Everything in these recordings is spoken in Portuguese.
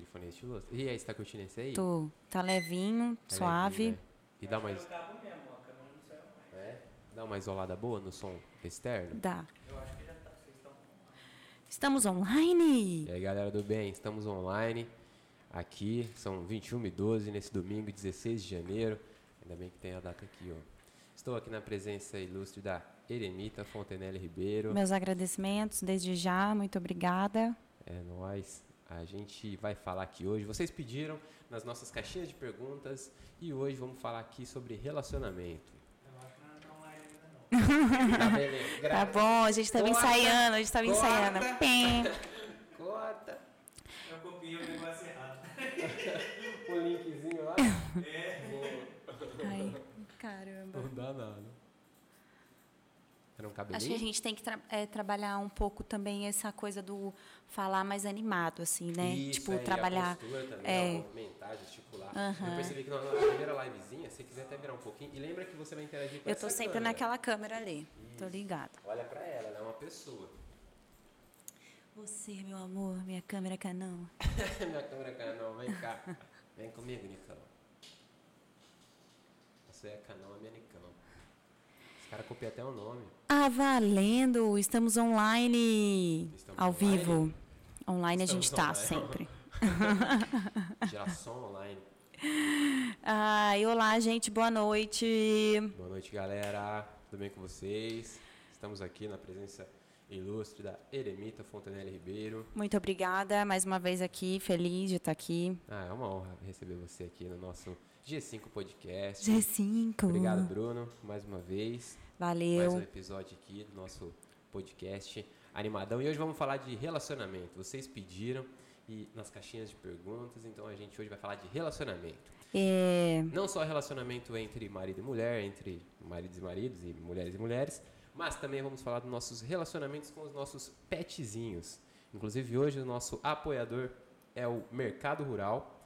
aquele fone estiloso. E aí, você tá curtindo esse aí? Tô. Tá levinho, É suave. levinho, né? E dá mais, É dá uma isolada boa no som externo? Dá. Eu acho que já tá, vocês estão... Estamos online. E aí, galera do bem, estamos online aqui, são 21 e 12 nesse domingo, 16 de janeiro. Ainda bem que tem a data aqui, ó. Estou aqui na presença ilustre da Eremita Fontenelle Ribeiro. Meus agradecimentos desde já, muito obrigada. É nóis. A gente vai falar aqui hoje. Vocês pediram nas nossas caixinhas de perguntas e hoje vamos falar aqui sobre relacionamento. Eu acho que não tá online ainda não. Tá beleza? Tá bom, a gente tava Corta, ensaiando, a gente tava corta. ensaiando. Pim. Corta Eu copiei o negócio errado. o linkzinho lá. É. Ai, caramba. Não dá nada. Era um cabelinho? Acho que a gente tem que tra- é, trabalhar um pouco também essa coisa do falar mais animado, assim, né? Isso, tipo, é, a trabalhar. postura também, é. movimentar, gesticular. Aham. Eu percebi que na, primeira livezinha, se você quiser até virar um pouquinho, e lembra que você vai interagir com Eu tô essa sempre câmera. naquela câmera ali. Tô ligada. Olha pra ela, ela é uma pessoa. Você, meu amor, minha câmera Canon. Minha câmera Canon, vem cá. Vem comigo, Nicão. Você é Canon, a caras copiam até o nome. Ah, valendo! Estamos online. Estamos ao online? vivo. Online a gente Estamos tá online. sempre. Geração online. Ai, olá, gente, boa noite. Boa noite, galera. Tudo bem com vocês? Estamos aqui na presença ilustre da Eremita Fontanelli Ribeiro. Muito obrigada mais uma vez aqui, feliz de estar aqui. Ah, é uma honra receber você aqui no nosso G5 Podcast. G5. Obrigado, Bruno, mais uma vez. Mais um Valeu. episódio aqui do nosso podcast animadão. E hoje vamos falar de relacionamento. Vocês pediram e nas caixinhas de perguntas, então a gente hoje vai falar de relacionamento. É, Não só relacionamento entre marido e mulher, entre maridos e maridos e mulheres e mulheres, mas também vamos falar dos nossos relacionamentos com os nossos petzinhos. Inclusive hoje o nosso apoiador é o Mercado Rural.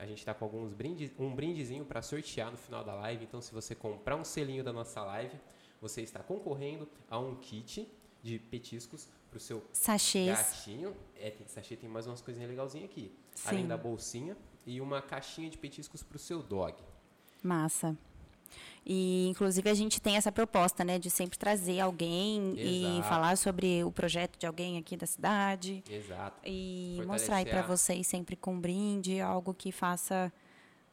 A gente está com alguns brindes, um brindezinho para sortear no final da live. Então, se você comprar um selinho da nossa live, você está concorrendo a um kit de petiscos para o seu sachês. gatinho. É, tem sachê, tem mais umas coisinhas legalzinhas aqui. Sim. Além da bolsinha e uma caixinha de petiscos para o seu dog. Massa. E, inclusive, a gente tem essa proposta, né, de sempre trazer alguém e Exato. falar sobre o projeto de alguém aqui da cidade. Exato. E Fortalecer mostrar aí para vocês sempre com um brinde, algo que faça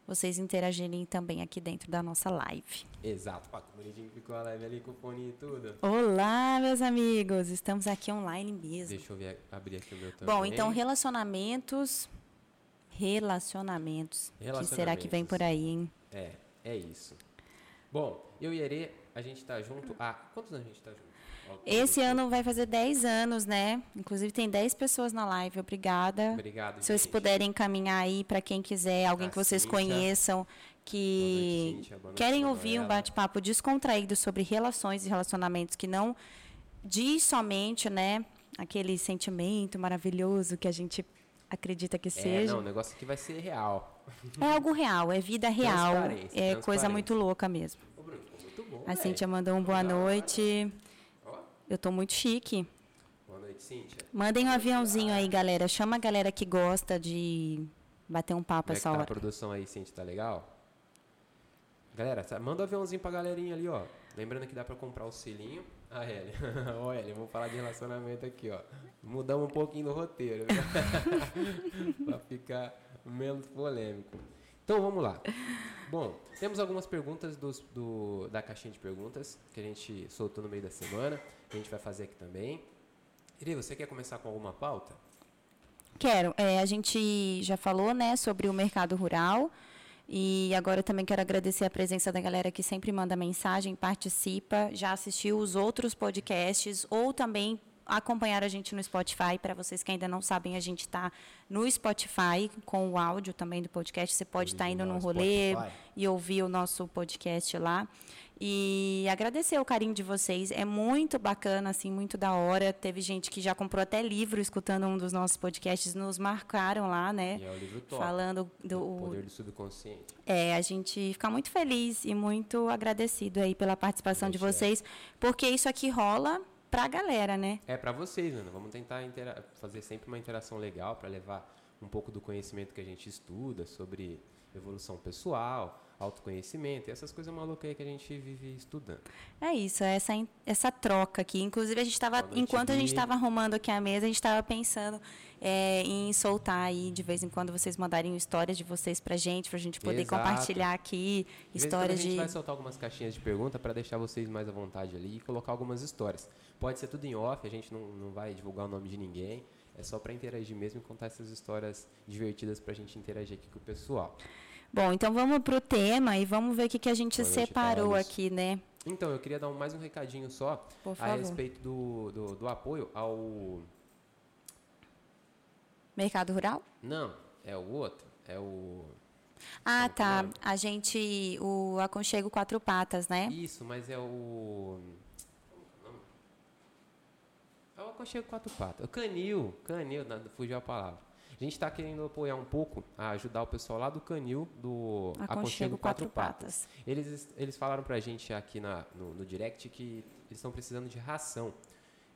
vocês interagirem também aqui dentro da nossa live. Exato. Ó, que bonitinho ficou a live ali com o fone e tudo. Olá, meus amigos! Estamos aqui online mesmo. Deixa eu ver, abrir aqui o meu também. Bom, então relacionamentos. Relacionamentos. O que será que vem por aí, hein? É, é isso. Bom, eu e Erê, a gente tá junto há... Quantos anos a gente tá junto? Esse ano vai fazer 10 anos, né? Inclusive tem 10 pessoas na live. Obrigada. Obrigado, Se vocês puderem encaminhar aí para quem quiser, alguém A que vocês Cíntia. conheçam, que noite, Cíntia. Querem ouvir um bate-papo descontraído sobre relações e relacionamentos que não diz somente, né, aquele sentimento maravilhoso que a gente acredita que É, seja. não, o negócio aqui vai ser real. É algo real, é vida real, Transparência, é coisa transparência. muito louca mesmo. Ô, Bruno, muito bom, A. Cíntia mandou um boa noite. Ó, Eu tô muito chique. boa noite, Cíntia. Mandem um aviãozinho aí, galera. Chama a galera que gosta de bater um papo Como é essa tá a hora. produção aí, Cíntia? Tá legal? Galera, manda um aviãozinho pra galerinha ali, ó. Lembrando que dá pra comprar o selinho. Ah, Hélio. Ó, Hélio, vamos falar de relacionamento aqui, ó. Mudamos um pouquinho do roteiro, viu? pra ficar menos polêmico. Então, vamos lá. Bom, temos algumas perguntas dos- do, da caixinha de perguntas que a gente soltou no meio da semana. A gente vai fazer aqui também. Iri, você quer começar com alguma pauta? Quero. É, a gente já falou, né, sobre o mercado rural. E agora eu também quero agradecer a presença da galera que sempre manda mensagem, participa, já assistiu os outros podcasts ou também acompanhar a gente no Spotify. Para vocês que ainda não sabem, a gente está no Spotify com o áudio também do podcast. Você pode estar indo Original no rolê Spotify. e ouvir o nosso podcast lá. E agradecer o carinho de vocês. É muito bacana, assim, muito da hora. Teve gente que já comprou até livro escutando um dos nossos podcasts, nos marcaram lá, né? E é o livro top. Falando O do. poder do subconsciente. É, a gente fica muito feliz e muito agradecido aí pela participação de é. vocês, porque isso aqui rola pra galera, né? É pra vocês, mano. Vamos tentar fazer sempre uma interação legal pra levar um pouco do conhecimento que a gente estuda sobre evolução pessoal, autoconhecimento, e essas coisas malucas aí que a gente vive estudando. É isso, é essa, essa troca aqui. Inclusive, a gente estava, enquanto a gente estava arrumando aqui a mesa, a gente estava pensando é, em soltar aí, de vez em quando, vocês mandarem histórias de vocês pra gente, pra gente poder Exato. compartilhar aqui De histórias a gente de. vai soltar algumas caixinhas de pergunta para deixar vocês mais à vontade ali e colocar algumas histórias. Pode ser tudo em off, a gente não, não vai divulgar o nome de ninguém. É só para interagir mesmo e contar essas histórias divertidas para a gente interagir aqui com o pessoal. Bom, então vamos pro tema e vamos ver o que, que a gente Boa noite, separou Thales. aqui, né? Então, eu queria dar mais um recadinho só a respeito do, do, do apoio ao. Mercado Rural? Não, é o outro. É o. Ah, é o tá. A gente. O Aconchego Quatro Patas, né? Isso, mas é o. É o nome? É o Aconchego Quatro Patas. O Canil. Canil, fugiu a palavra. A gente está querendo apoiar um pouco, a ajudar o pessoal lá do Canil, do Aconchego Quatro Patas. Eles, eles falaram pra gente aqui na, no, no direct que eles estão precisando de ração.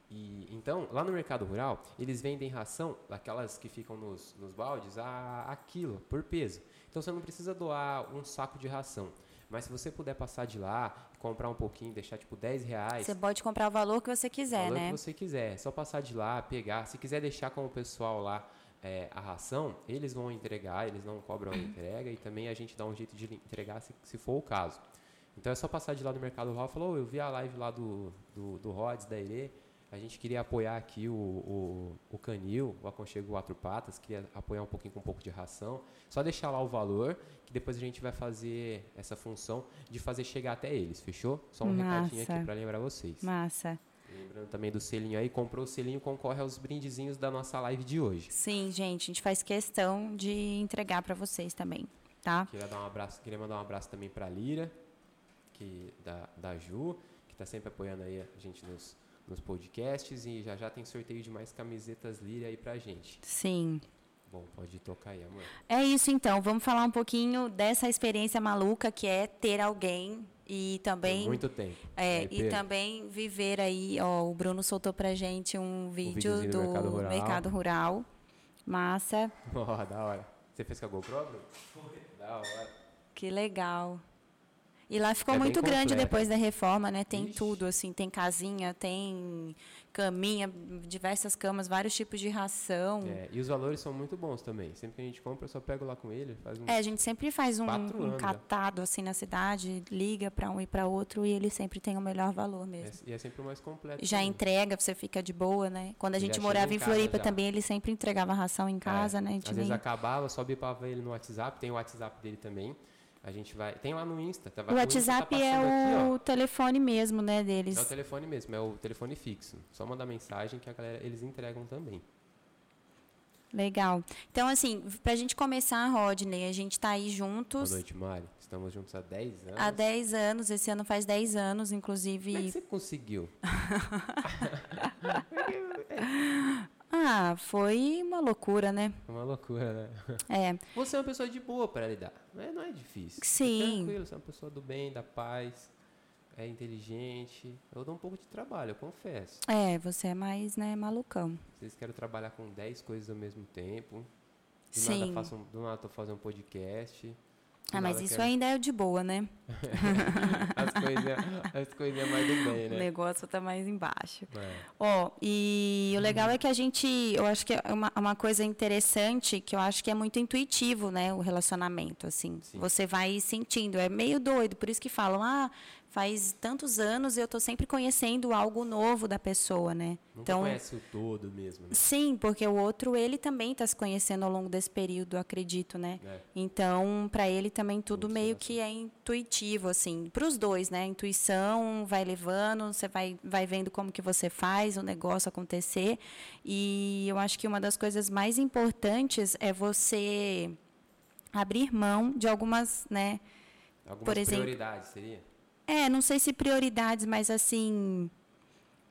E, então, lá no mercado rural, eles vendem ração, aquelas que ficam nos, nos baldes, a, a quilo, por peso. Então, você não precisa doar um saco de ração. Mas se você puder passar de lá, comprar um pouquinho, deixar tipo 10 reais, Você pode comprar o valor que você o quiser, valor né? que você quiser. É só passar de lá, pegar. Se quiser deixar com o pessoal lá é, a ração, eles vão entregar, eles não cobram a entrega e também a gente dá um jeito de entregar se, se for o caso. Então é só passar de lá no Mercado Rural e falar, "Ô, eu vi a live lá do, do, do Rods, da Irê, a gente queria apoiar aqui o, o, o Canil, o Aconchego Quatro Patas, queria apoiar um pouquinho com um pouco de ração. Só deixar lá o valor, que depois a gente vai fazer essa função de fazer chegar até eles, fechou? Só um recadinho Massa. aqui para lembrar vocês. Massa. Lembrando também do selinho aí, comprou o selinho, concorre aos brindezinhos da nossa live de hoje. Sim, gente, a gente faz questão de entregar para vocês também, tá? Queria dar um abraço, queria mandar um abraço também pra Lira, que da, da Ju, que tá sempre apoiando aí a gente nos, nos podcasts e já já tem sorteio de mais camisetas Lira aí pra gente. Sim. Bom, pode tocar aí, amor. É isso então, vamos falar um pouquinho dessa experiência maluca que é ter alguém e Tem também muito tempo. é, e também viver aí, ó, o Bruno soltou pra gente um vídeo videozinho do do Mercado Rural. Mercado Rural. Massa, Ó, da hora. Você fez com a GoPro, Bruno? Da hora. que legal. E lá ficou É muito grande completo. depois da reforma, né? Tem Ixi. tudo, assim, tem casinha, tem caminha, diversas camas, vários tipos de ração. É, e os valores são muito bons também. Sempre que a gente compra, eu só pego lá com ele, faz um É, a gente sempre faz um, um catado assim na cidade, liga para um e para outro e ele sempre tem o melhor valor é, mesmo. e é sempre o mais completo. Já também. entrega, você fica de boa, né? Quando a gente morava em em Floripa já. também, ele sempre entregava ração em casa, É, né? Às vezes nem- acabava, só bipava ele no WhatsApp, tem o WhatsApp dele também. A gente vai. Tem lá no Insta. Tá, O WhatsApp é o telefone mesmo, né, deles. É o telefone mesmo, é o telefone fixo. Só mandar mensagem que a galera, eles entregam também. Legal. Então, assim, pra gente começar, Rodney, a gente tá aí Boa juntos noite, Mari. Estamos juntos há 10 anos. há 10 anos, esse ano faz 10 anos, Como é que inclusive. você conseguiu? Ah, foi uma loucura, né? Uma loucura, né? É. Você é uma pessoa de boa para lidar. Não é, não é difícil. Sim. É tranquilo, você é uma pessoa do bem, da paz, é inteligente. Eu dou um pouco de trabalho, eu confesso. É, você é mais, né, malucão. Vocês querem trabalhar com 10 coisas ao mesmo tempo. Do Sim. nada faço um, do nada tô fazendo um podcast. Ah, mas isso ainda é de boa, né? As coisinhas as coisinhas mais do bem, O né? negócio tá mais embaixo. É. Ó, e o legal é que a gente, eu acho que é uma, uma coisa interessante, que eu acho que é muito intuitivo, né, o relacionamento, assim. Sim. Você vai sentindo, é meio doido, por isso que falam, ah, faz tantos anos eu tô sempre conhecendo algo novo da pessoa, né? Nunca então, conhece o todo mesmo, né? sim, porque o outro, ele também está se conhecendo ao longo desse período, acredito, né? É. Então, para ele também tudo Muito meio que é intuitivo, assim, para os dois, né? A intuição vai levando, você vai, vai vendo como que você faz o negócio acontecer. E eu acho que uma das coisas mais importantes é você abrir mão de algumas, né? Algumas Por exemplo- prioridades, seria? É, não sei se prioridades, mas assim.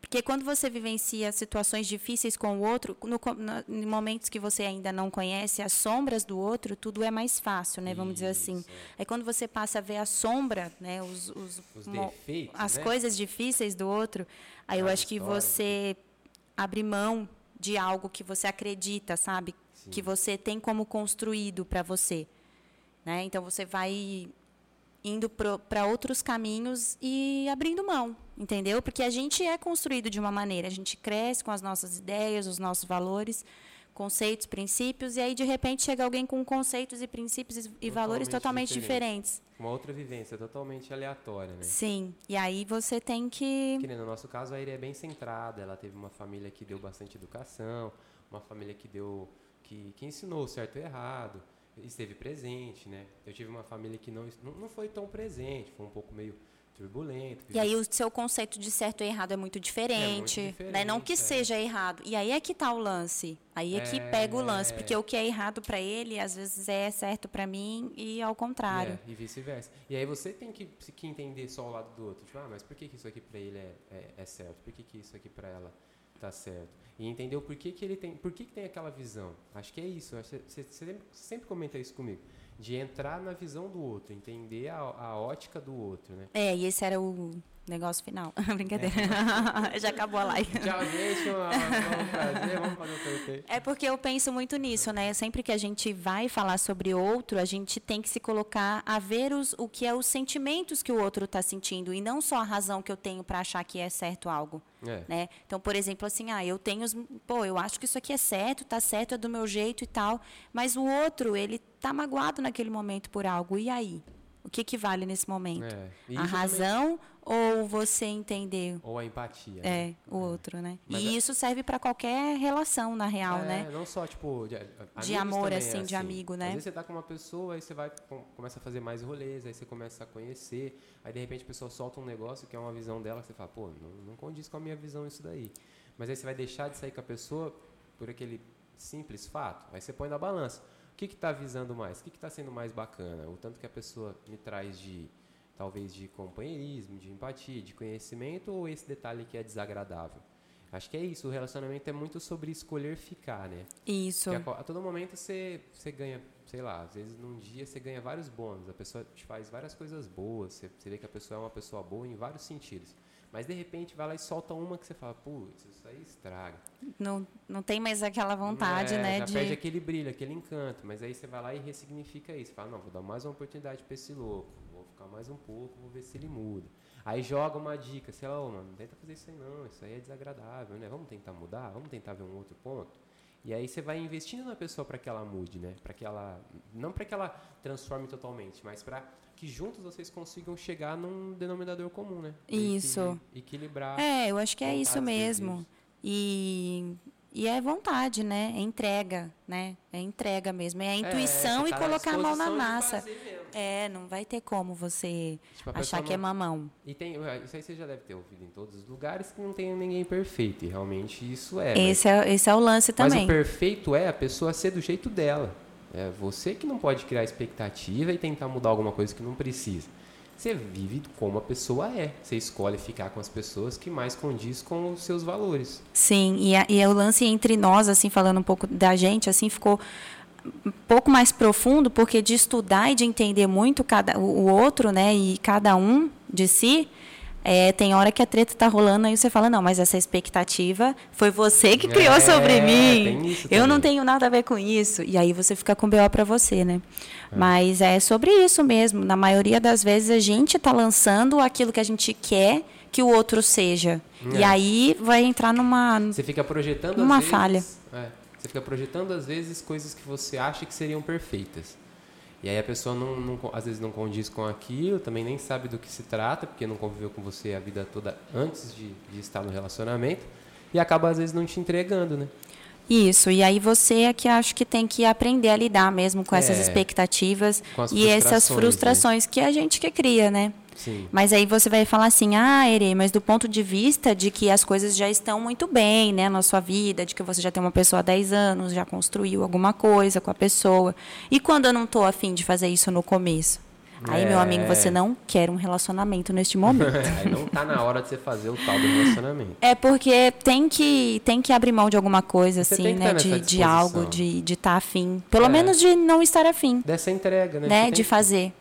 Porque quando você vivencia situações difíceis com o outro, no, na- em momentos que você ainda não conhece as sombras do outro, tudo é mais fácil, né? Vamos dizer assim. Isso, é. Aí quando você passa a ver a sombra, né? Os, os, Os defeitos, as né? coisas difíceis do outro, aí eu As acho que você abre mão de algo que você acredita, sabe? que você tem como construído para você. Né? Então você vai indo para outros caminhos e abrindo mão, entendeu? Porque a gente é construído de uma maneira, a gente cresce com as nossas ideias, os nossos valores, conceitos, princípios, e aí de repente chega alguém com conceitos e princípios e, e valores totalmente diferentes. Uma outra vivência totalmente aleatória, né? Sim, e aí você tem que. Que no nosso caso, a Iri é bem centrada, ela teve uma família que deu bastante educação, uma família que deu. que, que ensinou certo e errado, esteve presente, né? Eu tive uma família que não, não foi tão presente, foi um pouco meio turbulento. E aí o seu conceito de certo e errado é muito diferente, né? Não que diferente, é. seja errado. E aí é que tá o lance. Aí é que É. pega o lance, porque o que é errado para ele às vezes é certo para mim e ao contrário. É, e vice-versa. E aí você tem que, que entender só o lado do outro. Tipo, ah, mas por que, que isso aqui pra ele é, é, é certo? Por que, que isso aqui pra ela tá certo? E entender o porquê que ele tem. Por que, tem aquela visão? Acho que é isso. Você sempre, sempre comenta isso comigo. De entrar na visão do outro, entender a, a ótica do outro, né? É, e esse era o negócio final. Brincadeira. Já acabou a live. Tchau, gente. Um prazer. Vamos fazer o sorteio. É porque eu penso muito nisso, né? Sempre que a gente vai falar sobre outro, a gente tem que se colocar a ver os, o que é os sentimentos que o outro está sentindo e não só a razão que eu tenho para achar que é certo algo. É. Né? Então, por exemplo, assim, ah, eu tenho, os, pô, eu acho que isso aqui é certo, tá certo, é do meu jeito e tal, mas o outro, ele tá magoado naquele momento por algo. E aí? O que que vale nesse momento? É. A isso também- razão ou você entender Ou a empatia. né? é, o outro, né? Mas e é- isso serve para qualquer relação, na real, é, né? Não só, tipo, de, amigos amor, é assim, de amigo, né? Às vezes você tá com uma pessoa, aí você vai, com- começa a fazer mais rolês, aí você começa a conhecer, aí de repente a pessoa solta um negócio que é uma visão dela, que você fala, pô, não, não condiz com a minha visão isso daí. Mas aí você vai deixar de sair com a pessoa por aquele simples fato. Aí você põe na balança. O que que tá visando mais? O que que tá sendo mais bacana? O tanto que a pessoa me traz de, talvez, de companheirismo, de empatia, de conhecimento, ou esse detalhe que é desagradável? Acho que é isso, o relacionamento é muito sobre escolher ficar, né? Isso. Que a, a todo momento você, você ganha, sei lá, às vezes num dia você ganha vários bônus, a pessoa te faz várias coisas boas, você, você vê que a pessoa é uma pessoa boa em vários sentidos. Mas de repente vai lá e solta uma que você fala, putz, isso aí estraga. Não, não tem mais aquela vontade, É, né? Já de... perde aquele brilho, aquele encanto. Mas aí você vai lá e ressignifica isso. Fala, não, vou dar mais uma oportunidade pra esse louco. Vou ficar mais um pouco, vou ver se ele muda. Aí joga uma dica, sei lá, ô, mano, não tenta fazer isso aí não, isso aí é desagradável, né? Vamos tentar mudar, vamos tentar ver um outro ponto. E aí você vai investindo na pessoa para que ela mude, né? Para que ela não para que ela transforme totalmente, mas para que juntos vocês consigam chegar num denominador comum, né? E Isso. equili- Equilibrar. É, eu acho que é isso mesmo. E, e é vontade, né? É entrega, né? É entrega mesmo. É a intuição você e tá na colocar a mão na massa. É, não vai ter como você Tipo, achar que é mamão. E tem, isso aí você já deve ter ouvido em todos os lugares que não tem ninguém perfeito. E realmente isso é. mas- Esse é, esse é o lance mas, também. o perfeito é a pessoa ser do jeito dela. É você que não pode criar expectativa e tentar mudar alguma coisa que não precisa. Você vive como a pessoa é. Você escolhe ficar com as pessoas que mais condiz com os seus valores. Sim, e, a- e o lance entre nós, assim, falando um pouco da gente, assim, ficou um pouco mais profundo, porque de estudar e de entender muito cada, o outro, né, e cada um de si, é, tem hora que a treta tá rolando, aí você fala, não, mas essa expectativa foi você que criou É, sobre mim. Eu não tenho nada a ver com isso. E aí você fica com BO para você, né? É. Mas é sobre isso mesmo. Na maioria das vezes a gente tá lançando aquilo que a gente quer que o outro seja. E É. aí vai entrar numa Você fica projetando Uma às vezes, falha. é, você fica projetando às vezes coisas que você acha que seriam perfeitas. E aí a pessoa não, não às vezes não condiz com aquilo, também nem sabe do que se trata, porque não conviveu com você a vida toda antes de, de estar no relacionamento. E acaba às vezes não te entregando, né? Isso, e aí você é que acho que tem que aprender a lidar mesmo com essas É. expectativas Com e essas frustrações, né? frustrações que a gente que cria, né? Sim. Mas aí você vai falar assim, ah, Ere, mas do ponto de vista de que as coisas já estão muito bem, né, na sua vida, de que você já tem uma pessoa há 10 anos, já construiu alguma coisa com a pessoa. E quando eu não estou afim de fazer isso no começo? Aí, meu amigo, É. você não quer um relacionamento neste momento. aí não tá na hora de você fazer o tal do relacionamento. É porque tem que, tem que abrir mão de alguma coisa, Você assim, né? tá De, de algo, de de estar afim. Pelo É. menos de não estar afim, Dessa entrega, né? né? De que- fazer.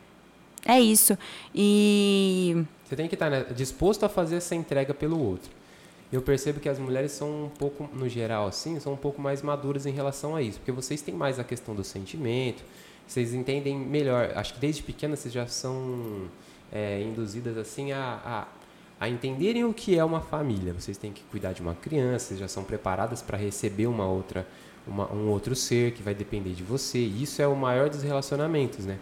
É isso. E Você tem que estar né, disposto a fazer essa entrega pelo outro. eu percebo que as mulheres são um pouco, no geral, assim, são um pouco mais maduras em relação a isso, porque vocês têm mais a questão do sentimento, vocês entendem melhor. Acho que desde pequena vocês já são é, induzidas assim a, a, a entenderem o que é uma família. Vocês têm que cuidar de uma criança, vocês já são preparadas para receber uma outra, uma, um outro ser que vai depender de você. E isso é o maior dos relacionamentos, né?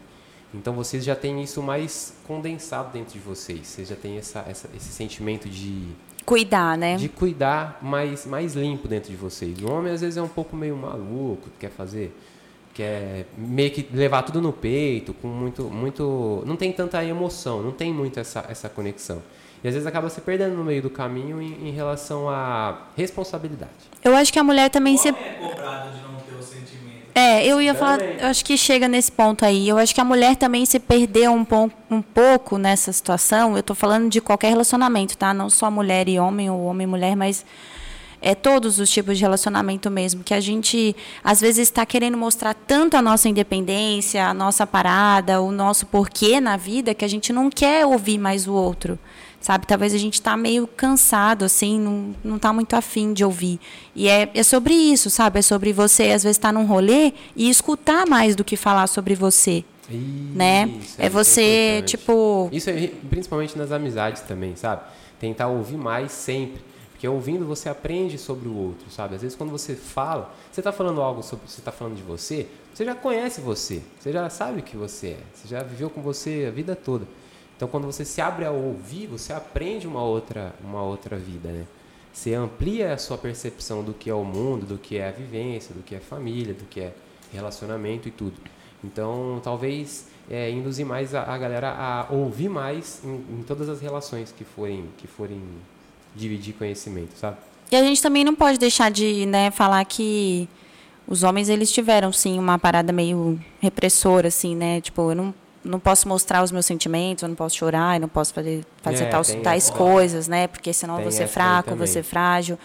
Então vocês já têm isso mais condensado dentro de vocês. Vocês já têm essa, essa, esse sentimento de Cuidar, né? de cuidar mais, mais limpo dentro de vocês. O homem às vezes é um pouco meio maluco, quer fazer, quer meio que levar tudo no peito, com muito, muito, não tem tanta emoção, não tem muito essa, essa conexão. E às vezes acaba se perdendo no meio do caminho em, em relação à responsabilidade. Eu acho que a mulher também se O homem é cobrado de não. É, eu ia falar, eu acho que chega nesse ponto aí. Eu acho que a mulher também se perdeu um, pon- um pouco nessa situação. Eu estou falando de qualquer relacionamento, tá? Não só mulher e homem, ou homem e mulher, mas é todos os tipos de relacionamento mesmo. Que a gente, às vezes, está querendo mostrar tanto a nossa independência, a nossa parada, o nosso porquê na vida, que a gente não quer ouvir mais o outro. Sabe? Talvez a gente está meio cansado, assim, não, não tá muito afim de ouvir. E é, é sobre isso, sabe? É sobre você, às vezes, estar num rolê e escutar mais do que falar sobre você, né? Isso, É isso você, tipo... Isso é principalmente nas amizades também, sabe? Tentar ouvir mais sempre. Porque ouvindo você aprende sobre o outro, sabe? Às vezes quando você fala, você está falando algo sobre, você está falando de você, você já conhece você, você já sabe o que você é, você já viveu com você a vida toda. Então quando você se abre a ouvir, você aprende uma outra, uma outra vida, né? Você amplia a sua percepção do que é o mundo, do que é a vivência, do que é família, do que é relacionamento e tudo. Então, talvez é, induzir mais a, a galera a ouvir mais em, em todas as relações que forem, que forem dividir conhecimento, sabe? E a gente também não pode deixar de né, falar que os homens eles tiveram sim uma parada meio repressora assim, né? Tipo, eu não, não posso mostrar os meus sentimentos, eu não posso chorar, eu não posso fazer, fazer É, tais, tem tais essa- coisas, né? Porque senão eu vou ser fraco, eu vou também. ser frágil.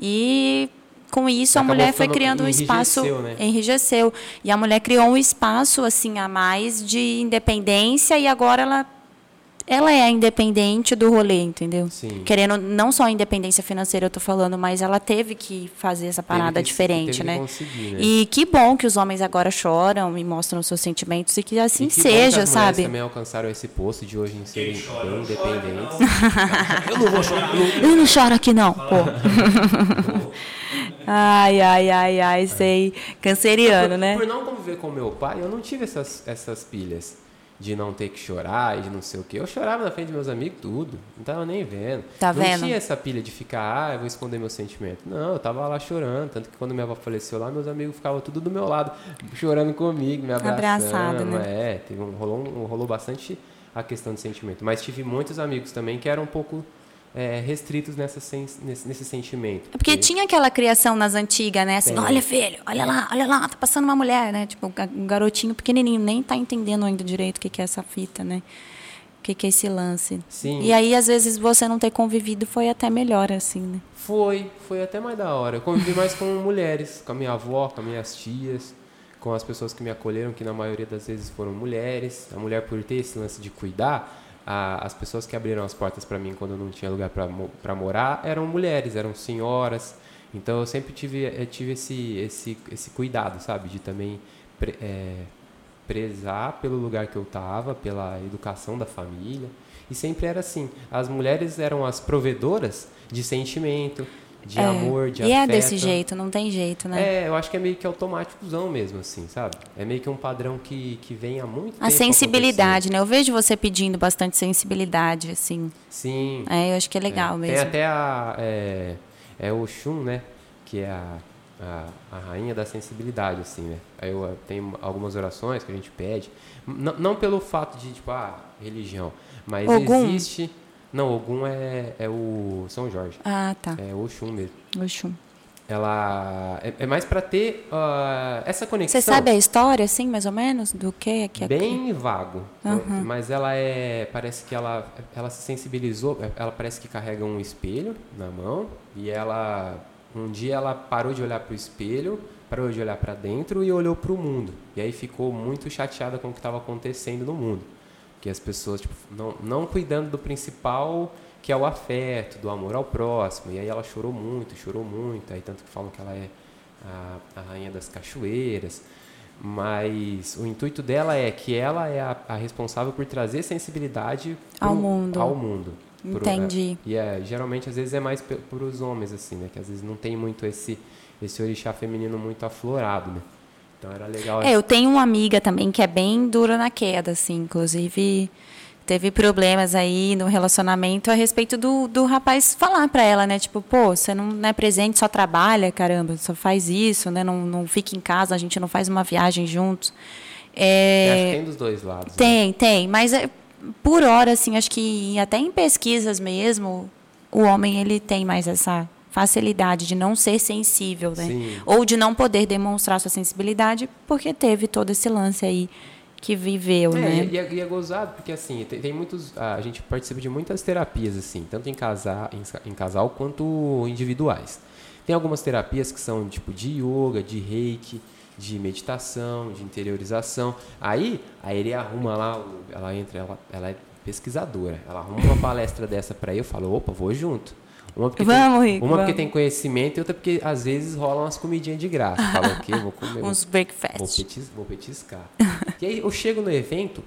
E com isso a Acabou mulher foi criando um espaço né? enrijeceu e a mulher criou um espaço assim a mais de independência e agora ela ela é a independente do rolê, entendeu? Sim. Querendo não só a independência financeira eu tô falando, mas ela teve que fazer essa parada Teve que- diferente, teve que né? né? E que bom que os homens agora choram e mostram seus sentimentos e que assim E que bom que seja, as mulheres sabe? também alcançaram esse posto de hoje em serem chora, independentes. não. Eu não vou chorar, não. Eu não choro aqui não, pô. ai, ai, ai, ai, sei. Canceriano, por, né? Por não conviver com meu pai, eu não tive essas, essas pilhas de não ter que chorar e de não sei o quê. Eu chorava na frente dos meus amigos, tudo. Não tava nem vendo. Tá não vendo? tinha essa pilha de ficar, ah, eu vou esconder meu sentimento. Não, eu tava lá chorando. Tanto que quando minha avó faleceu lá, meus amigos ficavam tudo do meu lado, chorando comigo, me abraçando. Abraçado, né? É, teve um, rolou, um- rolou bastante a questão de sentimento. Mas tive muitos amigos também que eram um pouco é, restritos nessa sen- nesse, nesse sentimento. É porque tinha aquela criação nas antigas, né? Assim, Tem. olha, filho, olha lá, olha lá, tá passando uma mulher, né? Tipo, um garotinho pequenininho, nem tá entendendo ainda direito o que que é essa fita, né? O que que é esse lance. Sim. E aí, às vezes, você não ter convivido foi até melhor, assim, né? Foi, foi até mais da hora. Eu convivi mais com mulheres, com a minha avó, com as minhas tias, com as pessoas que me acolheram, que na maioria das vezes foram mulheres. A mulher, por ter esse lance de cuidar, a- as pessoas que abriram as portas para mim quando não tinha lugar para morar eram mulheres, eram senhoras. Então eu sempre tive, eu tive esse, esse, esse cuidado, sabe? De também pre- é, prezar pelo lugar que eu estava, pela educação da família. E sempre era assim. As mulheres eram as provedoras de sentimento, de É, amor, de e afeto. é desse jeito, não tem jeito, né? É, eu acho que é meio que automáticozão mesmo, assim, sabe? É meio que um padrão que, que vem há muito tempo. A sensibilidade, né? Eu vejo você pedindo bastante sensibilidade, assim. Sim. É, eu acho que é legal É, mesmo. Tem até a. É, é o Shun, né? Que é a, a, a rainha da sensibilidade, assim, né? Aí eu tenho algumas orações que a gente pede. N- não pelo fato de, tipo, ah, religião. Mas Ogum? existe. Não, Ogum é, é o São Jorge. Ah, tá. É o Shun mesmo. Oxum. Ela. É, é mais pra ter ah, essa conexão. Você sabe a história, assim, mais ou menos, do que que é bem vago, Aham. mas ela é, parece que ela, ela se sensibilizou, ela parece que carrega um espelho na mão e ela, um dia ela parou de olhar para o espelho, parou de olhar para dentro e olhou para o mundo e aí ficou muito chateada com o que estava acontecendo no mundo, que as pessoas tipo, não, não cuidando do principal que é o afeto, do amor ao próximo. E aí ela chorou muito, chorou muito. Aí tanto que falam que ela é a, a rainha das cachoeiras. Mas o intuito dela é que ela é a, a responsável por trazer sensibilidade Ao pro- mundo. Ao mundo. Pro- Entendi. e é, geralmente, às vezes, é mais para os homens, assim, né? Que às vezes não tem muito esse, esse orixá feminino muito aflorado, né? Então era legal. É, eu tenho uma amiga também que é bem dura na queda, assim, inclusive teve problemas aí no relacionamento a respeito do, do rapaz falar pra ela, né? Tipo, pô, você não, não é presente, só trabalha, caramba, só faz isso, né? Não, não fica em casa, a gente não faz uma viagem juntos. É, Acho que tem dos dois lados. né? tem, tem, mas é, por hora, assim, acho que até em pesquisas mesmo, o homem ele tem mais essa facilidade de não ser sensível, né? Sim. Ou de não poder demonstrar sua sensibilidade porque teve todo esse lance aí que viveu, É, né? e, é, e é gozado, porque assim, tem, tem muitos. A gente participa de muitas terapias, assim, tanto em, casa, em, em casal quanto individuais. Tem algumas terapias que são tipo de yoga, de reiki, de meditação, de interiorização. Aí, aí ele arruma lá, ela entra, ela, ela é pesquisadora. Ela arruma uma palestra dessa pra eu, eu falo, opa, vou junto. Uma porque, Vamos, tem, Rico, uma porque vamos. tem conhecimento e outra porque às vezes rolam umas comidinhas de graça. Fala o quê? Vou comer. vou Uns Vou, breakfast. petis, vou petiscar. e aí eu chego no evento,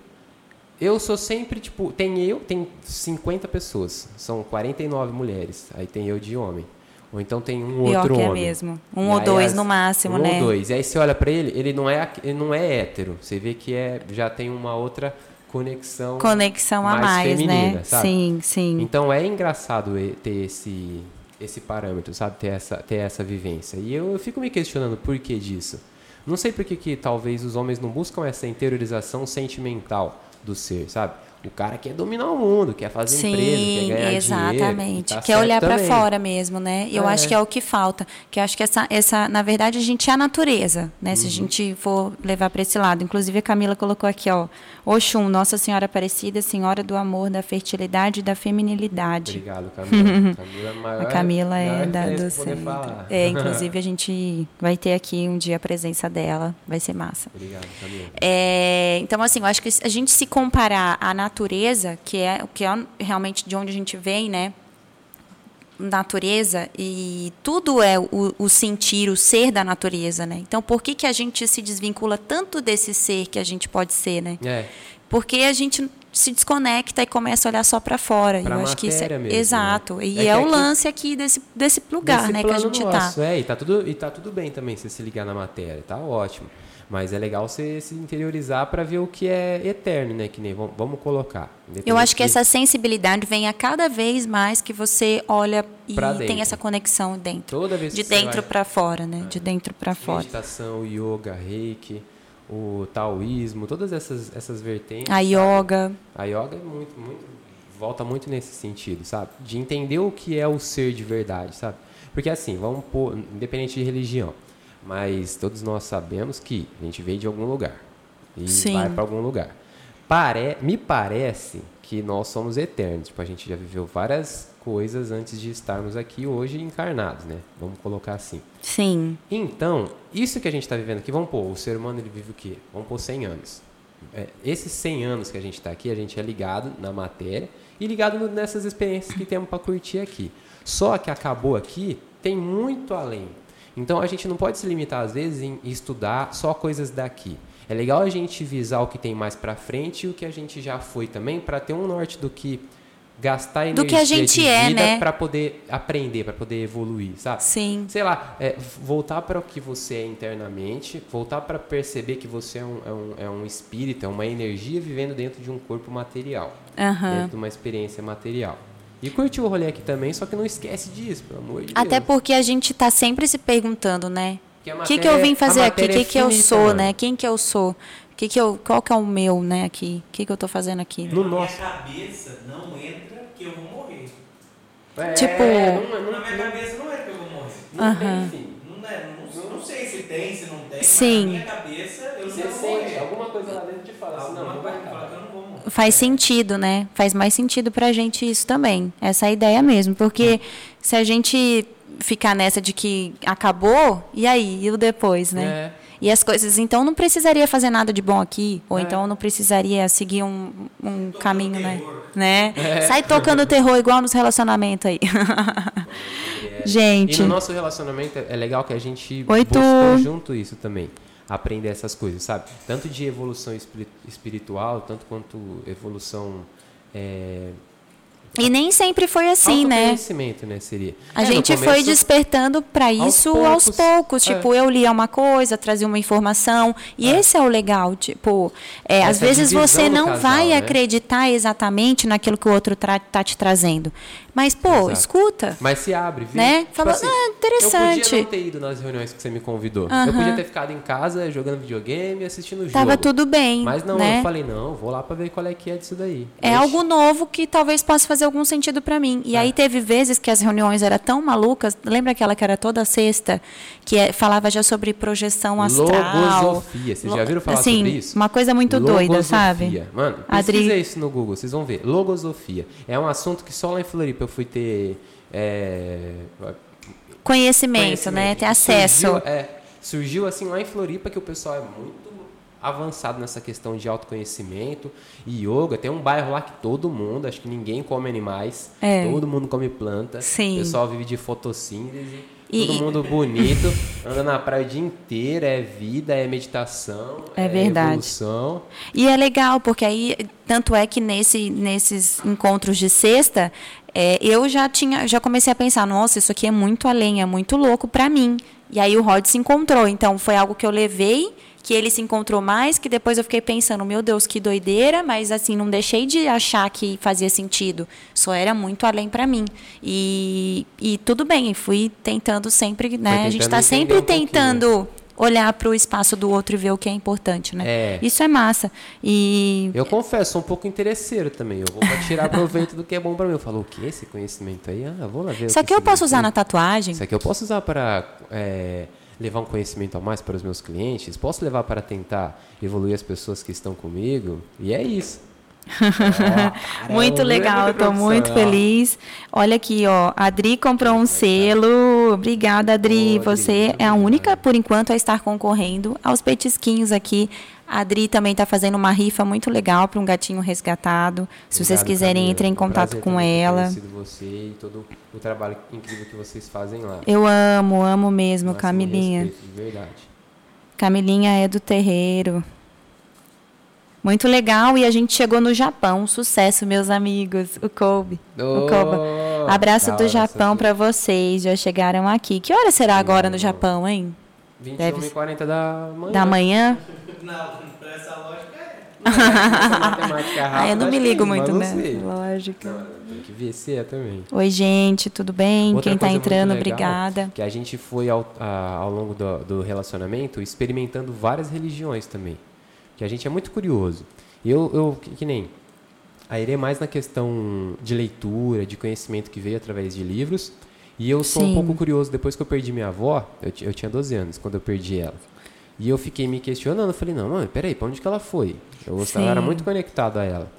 eu sou sempre, tipo, tem eu, tem 50 pessoas. São 49 mulheres. Aí tem eu de homem. Ou então tem um Pior outro que é homem. mesmo. Um E ou dois as- no máximo, um né? ou dois. E aí você olha pra ele, ele não é, ele não é hétero. Você vê que é, já tem uma outra conexão. Conexão a mais mais, feminina, né? sabe? Sim, sim. Então é engraçado ter esse, esse parâmetro, sabe? Ter essa, ter essa vivência. E eu, eu fico me questionando por que disso. Não sei por que, que talvez os homens não buscam essa interiorização sentimental do ser, sabe? O cara quer dominar o mundo, quer fazer Sim, empresa, quer ganhar dinheiro. exatamente. e tá quer olhar para fora mesmo, né? Eu É. acho que é o que falta. Que eu acho que essa, essa, na verdade, a gente é a natureza, né? Uhum. Se a gente for levar para esse lado. Inclusive a Camila colocou aqui, ó, Oxum, Nossa Senhora Aparecida, Senhora do Amor, da fertilidade e da feminilidade. Obrigado, Camila. Camila é a maior, A Camila é da do centro. É, inclusive a gente vai ter aqui um dia a presença dela, vai ser massa. Obrigado, Camila. É, então, assim, eu acho que a gente se comparar à natureza, que é o que é realmente de onde a gente vem, né? Natureza, e tudo é o, o sentir, o ser da natureza, né? Então, por que, que a gente se desvincula tanto desse ser que a gente pode ser, né? É, Porque a gente se desconecta e começa a olhar só para fora. Pra eu acho que isso é mesmo, né? exato. E É é, o aqui- lance aqui desse, desse lugar, Nesse né, que a gente tá. nosso, É, e tá, tudo, e tá tudo bem também você se ligar na matéria, tá ótimo. Mas é legal você se interiorizar para ver o que é eterno, né? Que nem vamos, colocar. Eu acho que de- essa sensibilidade vem a cada vez mais que você olha e tem essa conexão dentro. Toda vez De que dentro vai- para fora, né? De dentro para fora. Meditação, yoga, reiki, o taoísmo, todas essas, essas vertentes. A yoga. A yoga é muito, muito. Volta muito nesse sentido, sabe? De entender o que é o ser de verdade, sabe? Porque assim, vamos pôr, independente de religião, mas todos nós sabemos que a gente veio de algum lugar e Sim. vai para algum lugar. Pare, me parece que nós somos eternos. Tipo, a gente já viveu várias coisas antes de estarmos aqui hoje encarnados, né? Vamos colocar assim. Sim. Então, isso que a gente está vivendo aqui, vamos pôr, o ser humano ele vive o quê? Vamos pôr 100 anos. É, esses 100 anos que a gente está aqui, a gente é ligado na matéria e ligado no- nessas experiências que temos para curtir aqui. Só que acabou aqui, tem muito além. Então, a gente não pode se limitar, às vezes, em estudar só coisas daqui. É legal a gente visar o que tem mais para frente e o que a gente já foi também, para ter um norte do que gastar energia Do que a gente de é, vida né? para poder aprender, para poder evoluir, sabe? Sim. sei lá, é, voltar para o que você é internamente, voltar para perceber que você é um, é, um, é um espírito, é uma energia vivendo dentro de um corpo material, Aham. dentro de uma experiência material. E curtir o rolê aqui também, só que não esquece disso, pelo amor de Até Deus. porque a gente tá sempre se perguntando, né? O que, que eu vim fazer aqui? O que, é que eu sou, mano. né? Quem que eu sou? O que que eu, qual que é o meu, né, aqui? O que, que eu tô fazendo aqui? No na nosso- minha cabeça não entra que eu vou morrer. É, Tipo- não, não, Na minha cabeça não é que eu vou morrer. não Aham. tem fim. Não, é, não, não sei se tem, se não tem. Sim. Na minha cabeça eu Você sente alguma coisa lá dentro te fala assim, não, Alguma não vai acabar. que eu não vou morrer. Faz sentido, né? Faz mais sentido pra gente isso também. Essa é a ideia mesmo. Porque se a gente ficar nessa de que acabou, e aí? E o depois, né? É. E as coisas, então não precisaria fazer nada de bom aqui, ou É. então não precisaria seguir um, um caminho, né? né? É. Sai tocando terror igual nos relacionamentos aí. E Gente, no nosso relacionamento é legal que a gente Oi, buscou Tu. junto isso também. Aprender essas coisas, sabe? Tanto de evolução espiri- espiritual, tanto quanto evolução. É, e nem sempre foi assim, né? autoconhecimento, né? Seria. A É, gente foi começo- despertando para aos isso aos poucos. poucos. É. Tipo, eu lia uma coisa, trazia uma informação. E É. esse é o legal. Tipo, é, às vezes você não casal, vai né? acreditar exatamente naquilo que o outro tra tá te trazendo. Mas, pô, Exato. escuta. Mas se abre, viu? Né? Tipo Falou, assim, ah, Eu podia interessante. não ter ido nas reuniões que você me convidou. Eu podia ter ficado em casa jogando videogame e assistindo o jogo. Tava tudo bem. Mas não, né? eu falei, não, vou lá pra ver qual é que é disso daí. É Ixi, algo novo que talvez possa fazer algum sentido para mim. E É. aí teve vezes que as reuniões eram tão malucas. Lembra aquela que era toda sexta, que é- falava já sobre projeção astral? Logosofia. Vocês já viram falar assim, sobre isso? uma coisa muito doida, sabe? Logosofia. Mano, Adri- pesquisa isso no Google, vocês vão ver. Logosofia. É um assunto que só lá em Floripa eu fui ter é, Conhecimento, né? Ter que acesso. Surgiu, é, surgiu assim lá em Floripa que o pessoal é muito avançado nessa questão de autoconhecimento e yoga. Tem um bairro lá que todo mundo, acho que ninguém come animais, É. todo mundo come planta. Sim. O pessoal vive de fotossíntese. E- todo mundo bonito, anda na praia o dia inteiro, é vida, é meditação, É verdade. evolução. E é legal, porque aí, tanto é que nesse, nesses encontros de sexta, é, eu já tinha, já comecei a pensar, nossa, isso aqui é muito além, é muito louco para mim. E aí o Rod se encontrou. Então foi algo que eu levei, que ele se encontrou mais, que depois eu fiquei pensando, meu Deus, que doideira, mas assim, não deixei de achar que fazia sentido. Só era muito além para mim. E, e tudo bem, fui tentando sempre, né? a gente tentando está sempre um tentando olhar para o espaço do outro e ver o que é importante, né? É. Isso é massa. E Eu confesso, sou um pouco interesseiro também. Eu vou tirar proveito do que é bom pra mim. Eu falo, o que esse conhecimento aí? Ah, vou lá ver. isso aqui eu posso usar na tatuagem? Isso aqui eu posso usar para é, levar um conhecimento a mais para os meus clientes. Posso levar para tentar evoluir as pessoas que estão comigo. E é isso. Muito legal, tô muito feliz. Olha aqui, ó, a Adri comprou um selo. Obrigada, Adri. Você é a única, por enquanto, a estar concorrendo aos petisquinhos aqui. A Adri também está fazendo uma rifa muito legal para um gatinho resgatado. Se vocês quiserem, entrem em É contato com ela. você e todo o trabalho incrível que vocês fazem lá. Eu amo, amo mesmo, Camilinha. respeito, de verdade. Camilinha é do terreiro. Muito legal. E a gente chegou no Japão. Sucesso, meus amigos. O Kobe. O Koba. Oh, Abraço do Japão para vocês. Já chegaram aqui. Que hora será agora no Japão, hein? 21 Deve e 40 da manhã. Da manhã? Não, pra essa lógica é. Essa matemática Ah, eu rápida, não me ligo é, muito, né? Lógica. Não, tem que ver se é também. Oi, gente, tudo bem? Outra Quem tá muito entrando, legal obrigada. Que a gente foi ao, a- ao longo do, do relacionamento experimentando várias religiões também. Que a gente é muito curioso. Eu, eu que, que nem. A Irê é mais na questão de leitura, de conhecimento que veio através de livros. E eu sou Sim. um pouco curioso. Depois que eu perdi minha avó, eu, eu tinha 12 anos quando eu perdi ela. E eu fiquei me questionando. Eu falei, não, mãe, peraí, pra onde que ela foi? Eu, gostava- eu era muito conectado a ela.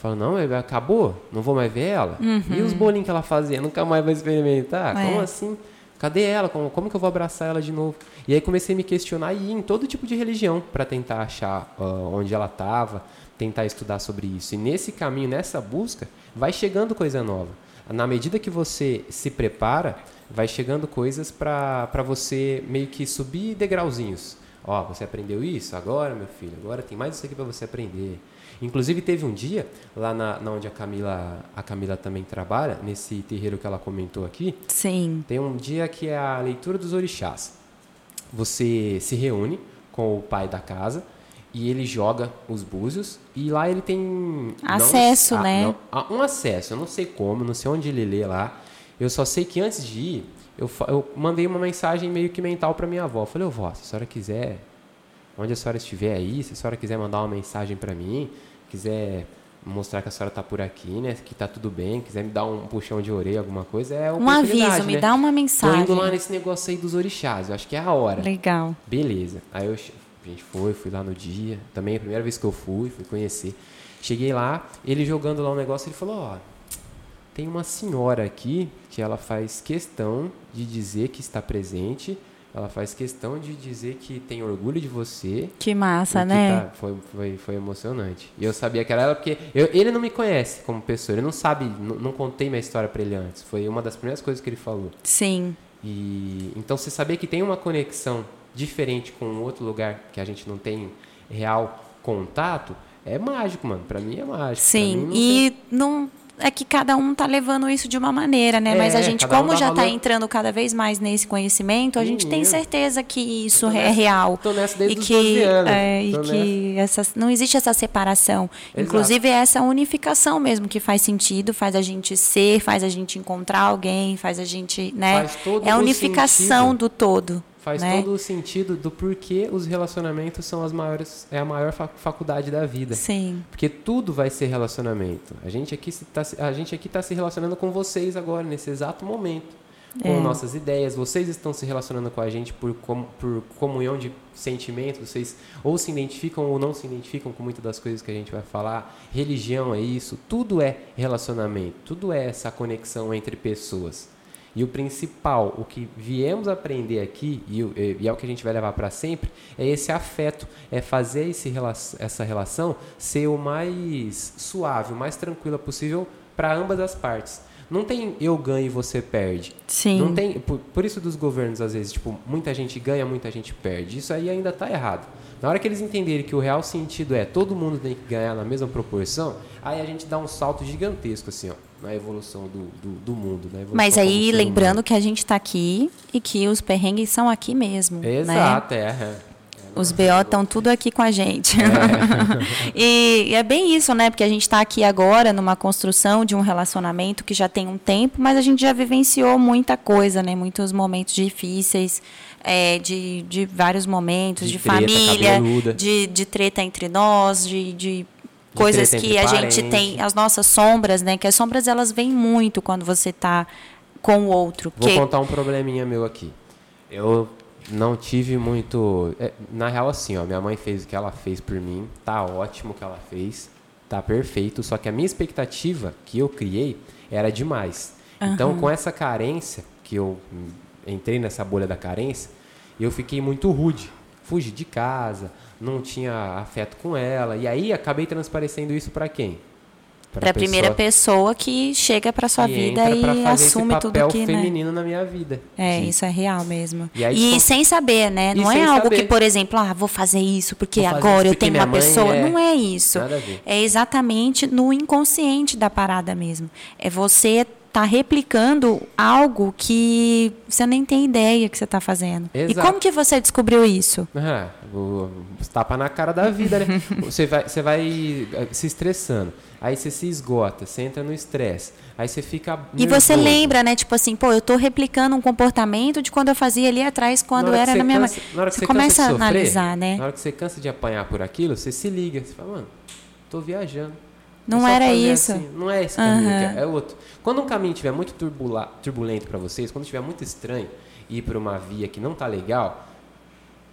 Falo, não, mas acabou? Não vou mais ver ela? E Uhum. os bolinhos que ela fazia? Nunca mais vai experimentar? É. Como assim? Cadê ela? Como, como que eu vou abraçar ela de novo? E aí comecei a me questionar e ir em todo tipo de religião para tentar achar ó, onde ela estava, tentar estudar sobre isso. E nesse caminho, nessa busca, vai chegando coisa nova. Na medida que você se prepara, vai chegando coisas para você meio que subir degrauzinhos. Ó, você aprendeu isso? Agora, meu filho, agora tem mais isso aqui para você aprender. Inclusive teve um dia lá na, na onde a Camila, a Camila também trabalha, nesse terreiro que ela comentou aqui, Sim. tem um dia que é a leitura dos orixás. Você se reúne com o pai da casa e ele joga os búzios e lá ele tem não- Acesso, ah, né? não, ah, um acesso. Eu não sei como, não sei onde ele lê lá. Eu só sei que antes de ir, eu, eu mandei uma mensagem meio que mental para minha avó. Eu falei, ô vó, se a senhora quiser, onde a senhora estiver aí, se a senhora quiser mandar uma mensagem para mim, quiser mostrar que a senhora tá por aqui, né? Que tá tudo bem, quiser me dar um puxão de orelha, alguma coisa, é Um aviso, me né? dá uma Tô mensagem. indo lá nesse negócio aí dos orixás, eu acho que é a hora. Legal. Beleza. Aí eu, a gente foi, fui lá no dia. Também é a primeira vez que eu fui, fui conhecer. Cheguei lá, ele jogando lá um negócio, ele falou, ó, tem uma senhora aqui que ela faz questão de dizer que está presente ela faz questão de dizer que tem orgulho de você. Que massa, que né? tá- foi, foi, foi emocionante. E eu sabia que era ela porque eu- ele não me conhece como pessoa, ele não sabe, não, não contei minha história pra ele antes. Foi uma das primeiras coisas que ele falou. Sim. E então você saber que tem uma conexão diferente com outro lugar que a gente não tem real contato é mágico, mano. Pra mim é mágico. Pra mim Sim, não e não é que cada um tá levando isso de uma maneira, né? Mas a É, gente, um como dá já tá valor. entrando cada vez mais nesse conhecimento, a gente tem Menino. certeza que isso é nessa- real. E que, 12 anos. é, e que essa, não existe essa separação. Exato. Inclusive, é essa unificação mesmo que faz sentido, faz a gente ser, faz a gente encontrar alguém, faz a gente. Né? É a unificação sentido. do todo. Faz né? todo o sentido do porquê os relacionamentos são as maiores, é a maior fa- faculdade da vida. Sim. Porque tudo vai ser relacionamento. A gente aqui está a gente aqui tá se relacionando com vocês agora nesse exato momento, com É. nossas ideias. Vocês estão se relacionando com a gente por com, por comunhão de sentimentos. Vocês ou se identificam ou não se identificam com muitas das coisas que a gente vai falar. Religião é isso. Tudo é relacionamento. Tudo é essa conexão entre pessoas. E o principal, o que viemos aprender aqui, e, e- é o que a gente vai levar para sempre, é esse afeto, é fazer esse, essa relação ser o mais suave, o mais tranquila possível para ambas as partes. Não tem eu ganho e você perde. Sim. Não tem, por, por isso dos governos, às vezes, tipo, muita gente ganha, muita gente perde. Isso aí ainda está errado. Na hora que eles entenderem que o real sentido é todo mundo tem que ganhar na mesma proporção, aí a gente dá um salto gigantesco, assim, ó, na evolução do, do, do mundo. Mas aí, lembrando humano. que a gente está aqui e que os perrengues são aqui mesmo. Né? Exato, é. é. Os BO estão tudo aqui com a gente. É. e, e é bem isso, né? Porque a gente está aqui agora numa construção de um relacionamento que já tem um tempo, mas a gente já vivenciou muita coisa, né? Muitos momentos difíceis, é, de, de vários momentos, de, De treta família, cabeluda. de, de treta entre nós, de, de coisas que a gente tem, as nossas sombras, né? Que as sombras elas vêm muito quando você está com o outro. Vou que contar um probleminha meu aqui. Eu não tive muito. é, na real, assim, ó, minha mãe fez o que ela fez por mim, tá ótimo o que ela fez, tá perfeito. Só que a minha expectativa que eu criei era demais. Então, com essa carência, que eu entrei nessa bolha da carência, eu fiquei muito rude. Fugi de casa, não tinha afeto com ela. E aí acabei transparecendo isso pra quem? Para a primeira pessoa que chega para sua que vida entra pra e fazer assume esse tudo papel que, né? feminino na minha vida. É, De- isso é real mesmo. E aí, E, tipo, sem saber, né? e Não é algo que, saber. por exemplo, ah, vou fazer isso porque fazer agora isso eu tenho uma pessoa. é- Não é isso. Nada a ver. É exatamente no inconsciente da parada mesmo. É você tá replicando algo que você nem tem ideia que você está fazendo. E Exato. como que você descobriu isso? Ah, o, tapa na cara da vida, né? você, vai, você vai eh, se estressando. Aí você se esgota, você entra no estresse. Aí você fica. E você lembra, né? Tipo assim, pô, eu tô replicando um comportamento de quando eu fazia ali atrás, quando era na minha cansa- na hora que Você você começa a sofrer, analisar, né? Na hora que você cansa de apanhar por aquilo, você se liga. Você fala, mano, tô viajando. É Não só era isso. assim. Não é esse caminho, Aham. que é, é outro. Quando um caminho estiver muito turbula- turbulento para vocês, quando estiver muito estranho ir por uma via que não tá legal,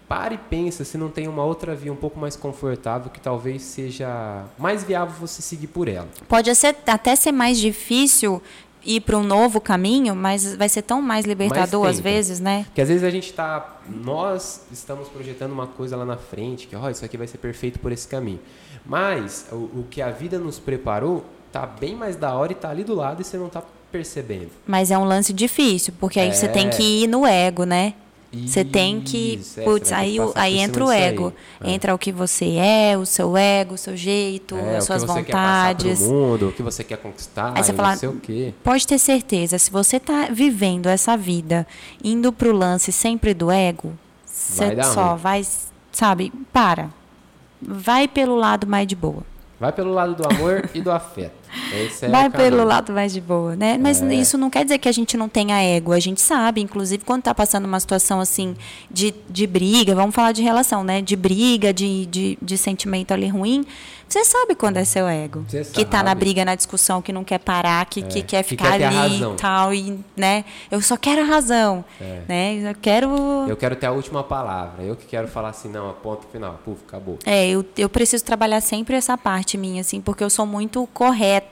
pare e pensa se não tem uma outra via um pouco mais confortável que talvez seja mais viável você seguir por ela. Pode ser, até ser mais difícil ir para um novo caminho, mas vai ser tão mais libertador às tenta. vezes, né? Porque às vezes a gente tá. Nós estamos projetando uma coisa lá na frente, que ó, isso aqui vai ser perfeito por esse caminho. Mas o, o que a vida nos preparou tá bem mais da hora e tá ali do lado e você não tá percebendo. Mas é um lance difícil, porque aí você tem É. que ir no ego, né? Você tem que. Isso, é, Putz, ter aí, que aí entra o disso aí. ego. É. Entra o que você é, o seu ego, o seu jeito, É, as o suas que você quer vontades. pro mundo, o que você quer conquistar, Aí você fala, não sei o quê. Pode ter certeza, se você tá vivendo essa vida indo pro lance sempre do ego, você só ruim. vai, sabe, para. Vai pelo lado mais de boa. Vai pelo lado do amor e do afeto. É Vai pelo lado mais de boa, né? Mas É. isso não quer dizer que a gente não tenha ego. A gente sabe, inclusive, quando tá passando uma situação assim de, de briga, vamos falar de relação, né? De briga, de, de, de sentimento ali ruim. Você sabe quando é seu ego. Você que tá na briga, na discussão, que não quer parar, que, que quer que ficar quer ter a ali e tal. E, né? Eu só quero a razão. É. Né? Eu quero. Eu quero ter a última palavra. Eu que quero falar assim, não, ponto final. Puf, acabou. É, eu, eu preciso trabalhar sempre essa parte minha, assim, porque eu sou muito correta.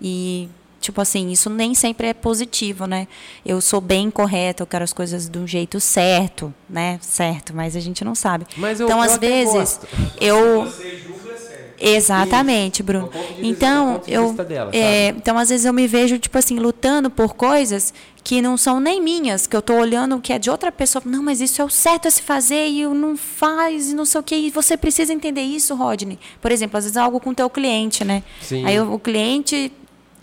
E tipo assim, isso nem sempre é positivo, né? Eu sou bem correta, eu quero as coisas do jeito certo, né? Certo, mas a gente não sabe. Mas eu, então, eu às vezes, gosto. eu Você julga. Exatamente, Bruno. É o é o Então, de eu, dela, é, então às vezes eu me vejo tipo assim lutando por coisas que não são nem minhas, que eu tô olhando que é de outra pessoa. Não, mas isso é o certo a se fazer e eu não faz e não sei o quê. E você precisa entender isso, Rodney. Por exemplo, às vezes é algo com o teu cliente, né? Sim. Aí o, o cliente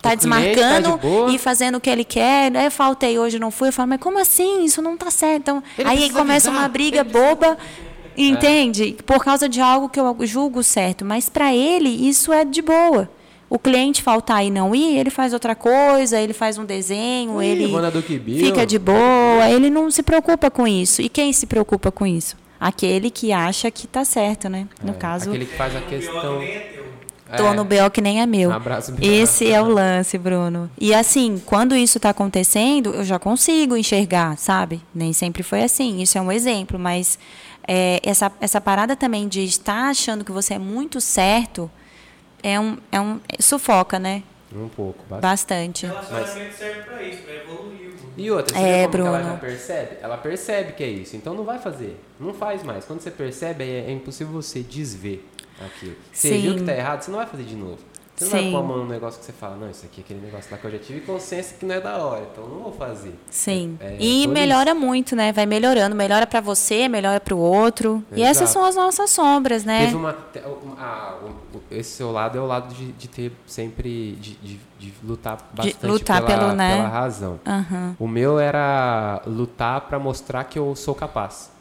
tá O cliente tá desmarcando de e fazendo o que ele quer. Aí eu faltei hoje, não fui. Eu falo, mas como assim? Isso não tá certo. Então, Ele aí precisa começa avisar, uma briga boba. Entende? Por causa de algo que eu julgo certo. Mas para ele, isso é de boa. O cliente faltar e não ir, ele faz outra coisa, ele faz um desenho, Ih, ele Bill. fica de boa, ele não se preocupa com isso. E quem se preocupa com isso? Aquele que acha que tá certo, né? No É, caso, Aquele que faz a questão. é tô É, no BO que nem é meu. Um abraço. Esse é o lance, Bruno. E assim, quando isso está acontecendo, eu já consigo enxergar, sabe? Nem sempre foi assim. Isso é um exemplo, mas é, essa, essa parada também de estar achando que você é muito certo é um, é um sufoca, né? Um pouco, bastante. Bastante. Relacionamento serve pra isso, pra evoluir. E outra, você É, que ela Bruno. já percebe? Ela percebe que é isso, então não vai fazer. Não faz mais. Quando você percebe, é, é impossível você desver aquilo. Você Sim. viu que tá errado, você não vai fazer de novo. Você não vai Sim. pôr a mão num negócio que você fala, não, isso aqui é aquele negócio lá que eu já tive consciência que não é da hora, então não vou fazer. Sim. É, é e melhora muito, né? Vai melhorando. Melhora para você, melhora para o outro. E essas Exato. são as nossas sombras, né? Teve uma. ah, esse seu lado é o lado de, de ter sempre. De, de, de lutar bastante lutar pela, pelo, né? pela razão. Aham. O meu era lutar para mostrar que eu sou capaz.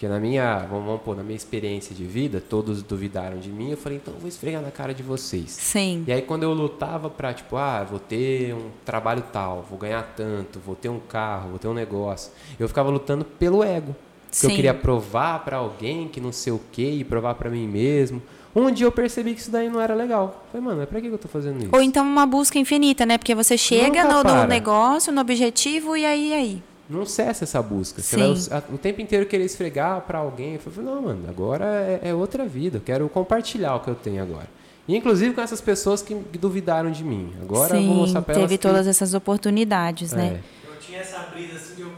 Porque na minha, vamos, vamos pôr, na minha experiência de vida, todos duvidaram de mim. Eu falei, então eu vou esfregar na cara de vocês. Sim. E aí quando eu lutava pra, tipo, ah, vou ter um trabalho tal, vou ganhar tanto, vou ter um carro, vou ter um negócio. Eu ficava lutando pelo ego. Que eu queria provar pra alguém que não sei o quê e provar pra mim mesmo. Um dia eu percebi que isso daí não era legal. Falei, mano, mas pra que eu tô fazendo isso? Ou então uma busca infinita, né? Porque você chega no, no para. negócio, no objetivo, e aí, aí. Não cessa essa busca. Você Sim. vai o, a- o tempo inteiro querer esfregar pra alguém. Eu falei, não, mano, agora é, é outra vida. Eu quero compartilhar o que eu tenho agora. E, inclusive com essas pessoas que, duvidaram de mim. Agora eu vou Sim, mostrar pra elas teve que- todas essas oportunidades, né? É. Eu tinha essa brisa assim de eu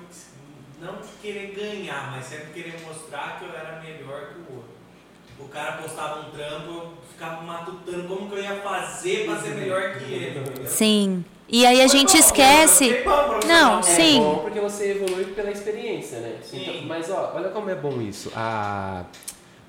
não querer ganhar, mas sempre querer mostrar que eu era melhor que o outro. O cara postava um trampo, eu ficava matutando como que eu ia fazer pra ser melhor que ele. entendeu? Sim. E aí a gente esquece. Não, um- sim. É bom porque você evolui pela experiência, né? Sim. Então, mas ó, olha como é bom isso. A,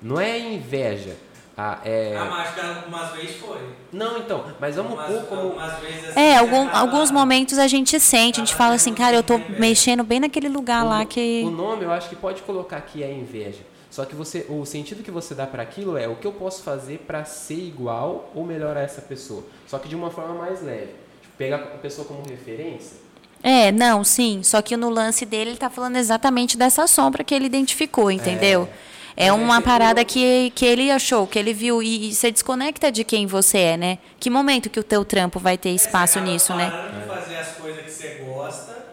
não é inveja. A, é, Ah, mas acho que algumas vezes foi. não, então, mas vamos Algumas, pôr como. vezes assim, É, algum, acaba- alguns momentos a gente sente, a gente fala assim, cara, eu tô mexendo bem naquele lugar o, lá que. o nome eu acho que pode colocar aqui é inveja. Só que você, o sentido que você dá para aquilo é o que eu posso fazer para ser igual ou melhorar essa pessoa. Só que de uma forma mais leve. Pegar a pessoa como referência. É, não, sim. Só que no lance dele ele tá falando exatamente dessa sombra que ele identificou, entendeu? É, uma parada que, que ele achou, que ele viu. E, e você desconecta de quem você é, né? Que momento que o teu trampo vai ter espaço Você acaba nisso, né? parando de fazer as coisas que você gosta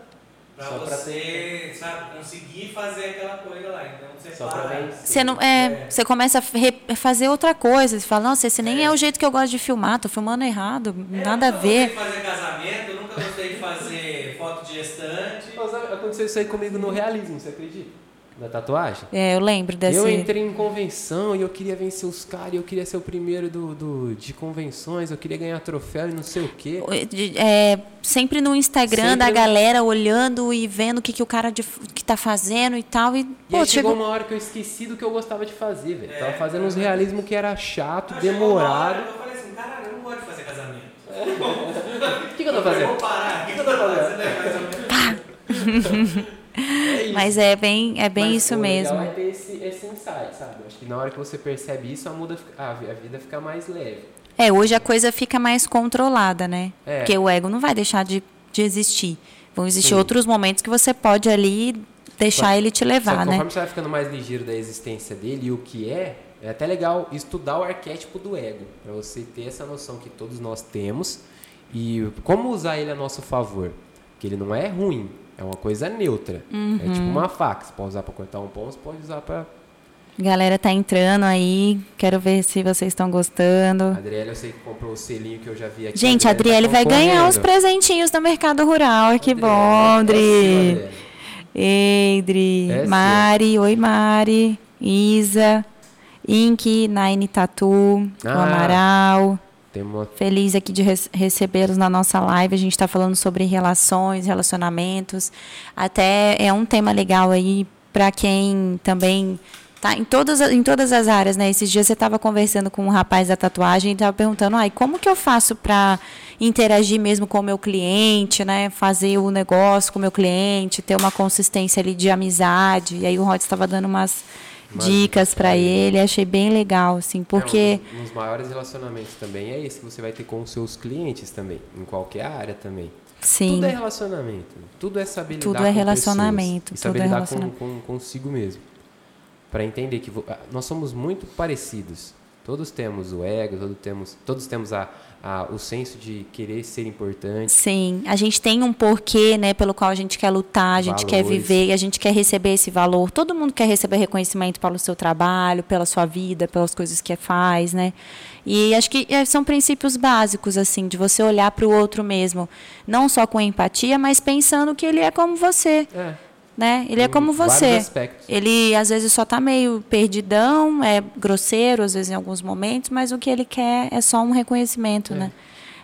pra Só pra você, sabe, conseguir fazer aquela coisa lá. Então você Só pra para. Você não é, você começa a re- fazer outra coisa. Você fala, nossa, esse nem é. o jeito que eu gosto de filmar, tô filmando errado, É, nada a eu nunca gostei ver. de fazer casamento, eu nunca gostei de fazer foto de gestante. Mas aconteceu isso aí comigo no realismo, você acredita? Da tatuagem? É, eu lembro desse. Eu entrei em convenção e eu queria vencer os caras, e eu queria ser o primeiro do, do- de convenções, eu queria ganhar troféu e não sei o quê. é, sempre no Instagram Sempre- da galera olhando e vendo o que, que o cara de, que tá fazendo e tal. E, E pô, aí chegou chegou. uma hora que eu esqueci do que eu gostava de fazer, velho. É, Tava fazendo uns realismo que era chato, demorado. Eu falei assim, caralho, eu não gosto de fazer casamento. O que, que eu tô Eu fazendo? Vou parar, o que, que eu tô fazendo? né, mais ou menos? É isso. Mas é bem, é bem Mas, isso mesmo. É ter esse, esse insight, sabe? Acho que na hora que você percebe isso, a, muda, a, vi- a vida fica mais leve. É, hoje a coisa fica mais controlada, né? É. Porque o ego não vai deixar de, de existir. Vão existir Sim. outros momentos que você pode ali deixar Só- ele te levar, né? conforme você vai ficando mais ligeiro da existência dele e o que é, é até legal estudar o arquétipo do ego, para você ter essa noção que todos nós temos e como usar ele a nosso favor. Que ele não é ruim, é uma coisa neutra. É tipo Uhum. uma faca, você pode usar para cortar um pão, você pode usar para Galera tá entrando aí. Quero ver se vocês estão gostando. Adriele, eu sei que comprou o selinho que eu já vi aqui. Gente, a Adriele tá vai ganhar os presentinhos do Mercado Rural. Que Adriele, bom, é Dri. seu, Adriele. Ei, Dri. É. Mari, oi, Mari. Isa. Ink, Nine Tatu, o Ah. Amaral. Feliz aqui de rece- recebê-los na nossa live. A gente está falando sobre relações, relacionamentos. Até é um tema legal aí para quem também tá em todas, em todas as áreas, né? Esses dias você estava conversando com um rapaz da tatuagem e estava perguntando, ai, como que eu faço para interagir mesmo com o meu cliente, né? Fazer o negócio com o meu cliente, ter uma consistência ali de amizade. E aí o Rod estava dando umas Dicas para pra ele. Achei bem legal, assim, porque É, um, dos, um dos maiores relacionamentos também é esse que você vai ter com os seus clientes também, em qualquer área também. sim. Tudo é relacionamento, tudo é saber lidar Tudo é pessoas relacionamento, saber tudo é lidar relacionamento. com, com consigo mesmo. Para entender que vo- ah, nós somos muito parecidos. Todos temos o ego, todos temos, todos temos a, a, o senso de querer ser importante. Sim, a gente tem um porquê, né, pelo qual a gente quer lutar, a gente quer Valores. viver, e a gente quer receber esse valor. Todo mundo quer receber reconhecimento pelo seu trabalho, pela sua vida, pelas coisas que faz, né? E acho que eh, são princípios básicos assim, de você olhar para o outro mesmo, não só com empatia, mas pensando que ele é como você, É, né? Ele é como você. Ele às vezes só está meio perdidão, é grosseiro às vezes em alguns momentos, mas o que ele quer é só um reconhecimento, É. né?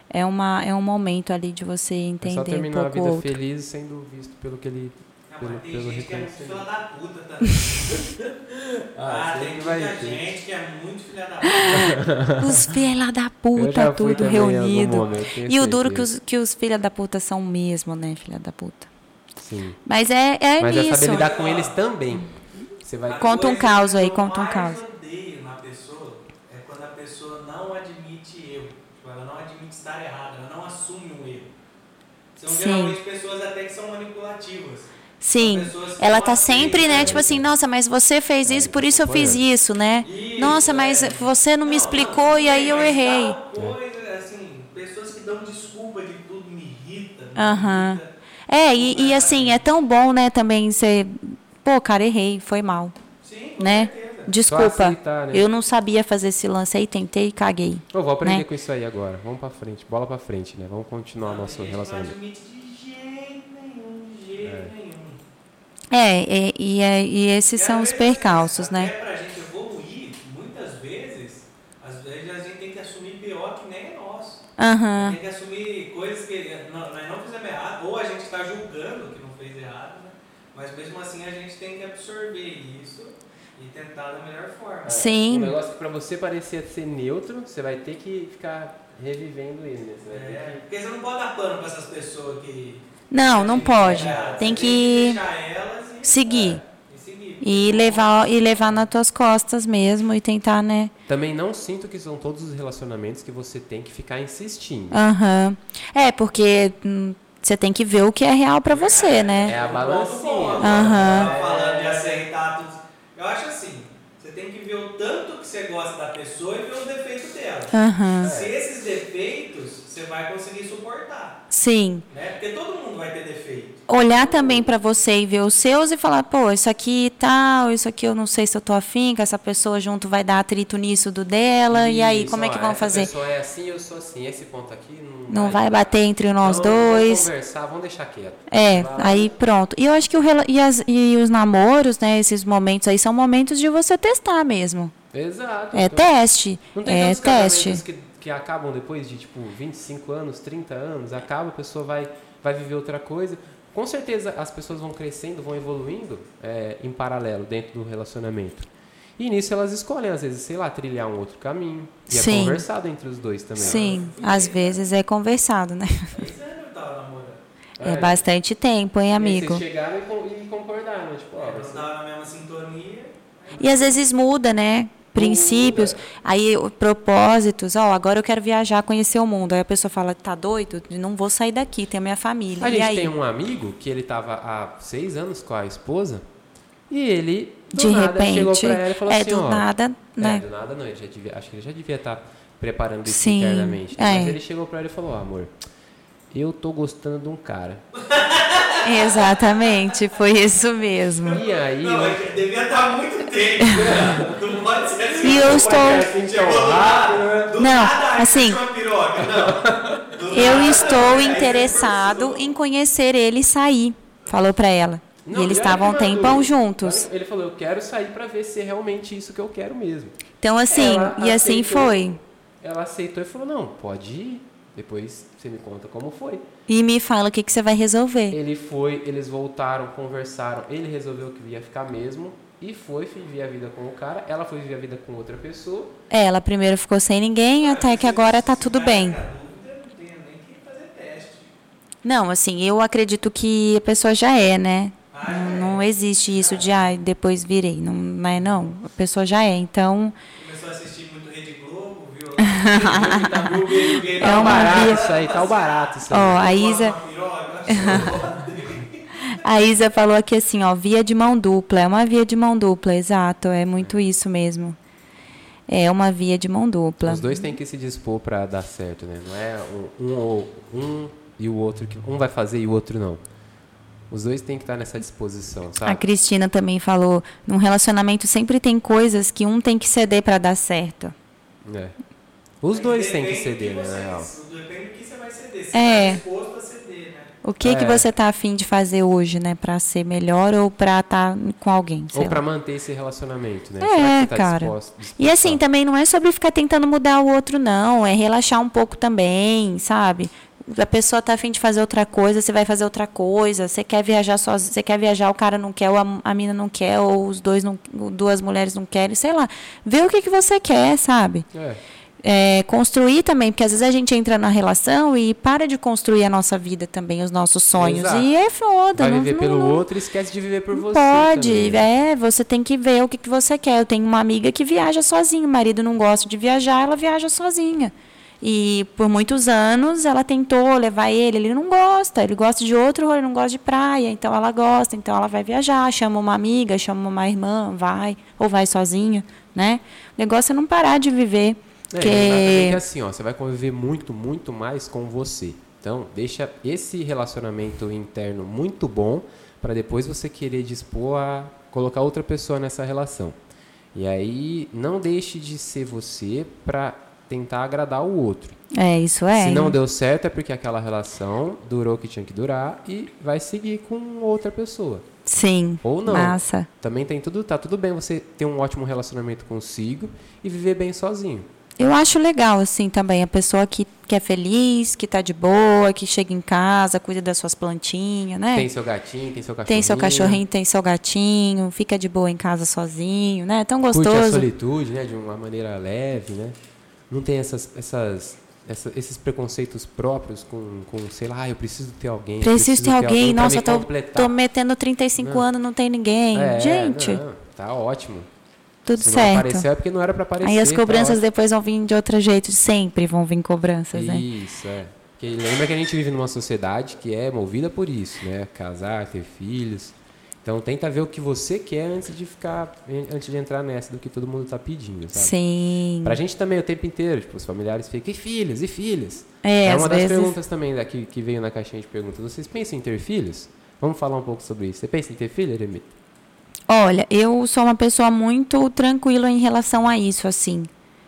É, uma, é um momento ali de você É só entender um terminar a pouco o vida outro. feliz sendo visto pelo que ele. Não, Pelo- mas tem pelo gente que é filha da puta também. Ah, tem sempre muita vai ter. gente que é muito filha da puta. Os filha da puta, tudo reunido. momento, E o duro que os, que os filha da puta são mesmo, né, filha da puta. Sim. Mas é, é Mas é nisso. saber lidar com eles também. Você vai. Conta um caos aí, conta um caos. odeio na pessoa é quando a pessoa não admite erro. Tipo, ela não admite estar errada, ela não assume um erro. São Sim. geralmente pessoas até que são manipulativas. Sim. Ela tá sempre, né, tipo assim, nossa, mas você fez isso, por isso eu fiz isso, né? Isso, Nossa, mas é. você não me explicou e aí eu mas errei. Coisa, assim, pessoas que dão desculpa de tudo me irrita. me Aham. É, e, e assim, é tão bom, né, também ser. Pô, cara, errei, foi mal. Sim, Né? certeza. Desculpa. aceitar, né? Eu não sabia fazer esse lance aí, tentei e caguei. Eu vou aprender né? com isso aí agora. Vamos pra frente, bola pra frente, né? Vamos continuar Não, nosso relacionamento. De jeito nenhum, de jeito É. nenhum. É, e, e, é- e esses E são os percalços, até né? pra gente evoluir, muitas vezes, às vezes a gente tem que assumir BO que nem é nosso. Aham. Tem que assumir coisas que não- nós não fizemos errado, ou a gente está julgando que não fez errado, né? Mas mesmo assim a gente tem que absorver isso e tentar da melhor forma. Um Sim. negócio que pra você parecer ser neutro, você vai ter que ficar revivendo ele, né? Você É, que... porque você não pode dar pano para essas pessoas que. Não, não pode. É, Tem que deixar elas e, seguir. é, e seguir. E levar, e levar nas tuas costas mesmo e tentar, né? Também não sinto que são todos os relacionamentos que você tem que ficar insistindo. Aham. É, porque hum, você tem que ver o que é real pra você, né? É a balancinha. agora, Aham. tava falando de aceitar tudo. Eu acho assim, você tem que ver o tanto que você gosta da pessoa e ver os defeitos dela. Aham. Se esses defeitos, você vai conseguir suportar, Sim. né? Porque todo mundo vai ter defeito. Olhar também pra você e ver os seus e falar, pô, isso aqui tal, isso aqui eu não sei se eu tô afim, que essa pessoa junto vai dar atrito nisso do dela, e aí, Isso, como é que ó, vão essa fazer? pessoa é assim, eu sou assim. Esse ponto aqui não, Não vai bater entre nós Então, vamos dois. conversar, vamos deixar quieto. É, Vai. aí pronto. E eu acho que o e, as- e os namoros, né, esses momentos aí são momentos de você testar mesmo. Exato. É Então, teste. Não tem É teste. que, que acabam depois de, tipo, 25 anos, 30 anos, acaba, a pessoa vai, vai viver outra coisa. Com certeza as pessoas vão crescendo, vão evoluindo é, em paralelo dentro do relacionamento. E nisso elas escolhem, às vezes, sei lá, trilhar um outro caminho. E Sim. é conversado entre os dois também. Sim, às vezes é conversado, né? Namorando. É bastante tempo, hein, E amigo? Vocês chegaram e, con- e concordaram, tipo, ó, ser- tava na mesma sintonia. E às vezes muda, né? Princípios, aí propósitos, ó, agora eu quero viajar, conhecer o mundo. Aí a pessoa fala, tá doido? Não vou sair daqui, tem a minha família. A e gente aí? tem um amigo que ele tava há seis anos com a esposa e ele, do De nada, chegou repente, pra ela e falou é assim, do ó, nada, É, né? do nada não, ele já devia, acho que ele já devia estar preparando isso Sim, internamente. né? Mas é. ele chegou pra ela e falou, ó, amor, eu tô gostando de um cara. Exatamente, foi isso mesmo. E aí, Não, eu- é devia estar muito tempo. né? Não pode ser assim. E eu estou. Do nada, do Não, ai, assim- piroca. Não. Eu estou interessado em conhecer ele e sair, falou pra ela. Não, e eles estavam um tempão juntos. Ele falou, eu quero sair pra ver se é realmente isso que eu quero mesmo. Então, assim, Ela e assim aceitou. foi. Ela aceitou e falou, não, pode ir. Depois você me conta como foi. E me fala o que, que você vai resolver. Ele foi, eles voltaram, conversaram. Ele resolveu que ia ficar mesmo. E foi viver a vida com o cara. Ela foi viver a vida com outra pessoa. Ela primeiro ficou sem ninguém, até que agora tá tudo bem. não assim, eu acredito que a pessoa já é, né? Ah, Não, não existe isso de, ah, depois virei. Não, não é, não. A pessoa já é. Então, Começou a assistir muito Rede Globo, viu? Tá viu o gay, o gay É tá uma barato via- isso aí, tá o barato isso aí. ó, a Isa, achou. a Isa falou aqui assim, ó, via de mão dupla. É uma via de mão dupla, exato. É muito isso mesmo. É uma via de mão dupla. Os dois têm que se dispor pra dar certo, né? Não é um, um, ou- um e o outro que um vai fazer e o outro não. Os dois têm que estar nessa disposição, A sabe? Cristina também falou, num relacionamento sempre tem coisas que um tem que ceder pra dar certo. É. Os dois têm que ceder, né, você- na real. Depende do que você vai ceder. Se É. tá disposto a ceder, né? O que que É. você tá afim de fazer hoje, né, Pra ser melhor ou pra estar com alguém, sei Ou lá. pra manter esse relacionamento, né? É, Será que você tá cara. disposto- disposto E assim, também não é sobre ficar tentando mudar o outro, não. É relaxar um pouco também, sabe? A pessoa tá afim de fazer outra coisa, você vai fazer outra coisa. Você quer viajar sozinho, você quer viajar, o cara não quer, ou a, a mina não quer, ou os dois não, duas mulheres não querem, sei lá. Vê o que, que você quer, sabe? É. É, construir também, porque às vezes a gente entra na relação e para de construir a nossa vida também, os nossos sonhos. Exato. E é foda. Vai não- viver não- pelo não- outro e esquece de viver por você. Pode, também, né? é, você tem que ver o que, que você quer. Eu tenho uma amiga que viaja sozinha, o marido não gosta de viajar, ela viaja sozinha. E por muitos anos ela tentou levar ele, ele não gosta, ele gosta de outro, ele não gosta de praia, então ela gosta, então ela vai viajar, chama uma amiga, chama uma irmã, vai, ou vai sozinha, né? O negócio é não parar de viver. É, que... exatamente assim, ó, você vai conviver muito, muito mais com você. Então, deixa esse relacionamento interno muito bom para depois você querer dispor a colocar outra pessoa nessa relação. E aí, não deixe de ser você para tentar agradar o outro. É, isso é. Se não deu certo é porque aquela relação durou o que tinha que durar e vai seguir com outra pessoa. Sim. Ou não. Massa. Também tem tudo, tá tudo bem você ter um ótimo relacionamento consigo e viver bem sozinho. Eu acho legal, assim, também, a pessoa que, que é feliz, que tá de boa, que chega em casa, cuida das suas plantinhas, né? Tem seu gatinho, tem seu cachorrinho. Tem seu cachorrinho, tem seu gatinho, fica de boa em casa sozinho, né? Tão Curte a gostoso. solitude, né? De uma maneira leve, né? Não tem essas, essas, essa- esses preconceitos próprios com, com, sei lá, ah, eu preciso ter alguém. eu Preciso ter alguém, pra nossa, me tô, tô metendo 35 Não. anos, não tem ninguém. É, Gente, não, tá ótimo. Tudo Se não certo. apareceu é porque não era pra aparecer. Aí as cobranças ótimo. depois vão vir de outro jeito, sempre vão vir cobranças, né? Isso, é. Porque lembra que a gente vive numa sociedade que é movida por isso, né? Casar, ter filhos. Então tenta ver o que você quer antes de ficar, antes de entrar nessa do que todo mundo tá pedindo, sabe? Sim. Pra gente também o tempo inteiro, tipo, os familiares ficam, e filhos, e filhos? É, É uma das vezes. perguntas também daqui que veio na caixinha de perguntas. Vocês pensam em ter filhos? Vamos falar um pouco sobre isso. Você pensa em ter filho, Eremita? Olha, eu sou uma pessoa muito tranquila em relação a isso, assim.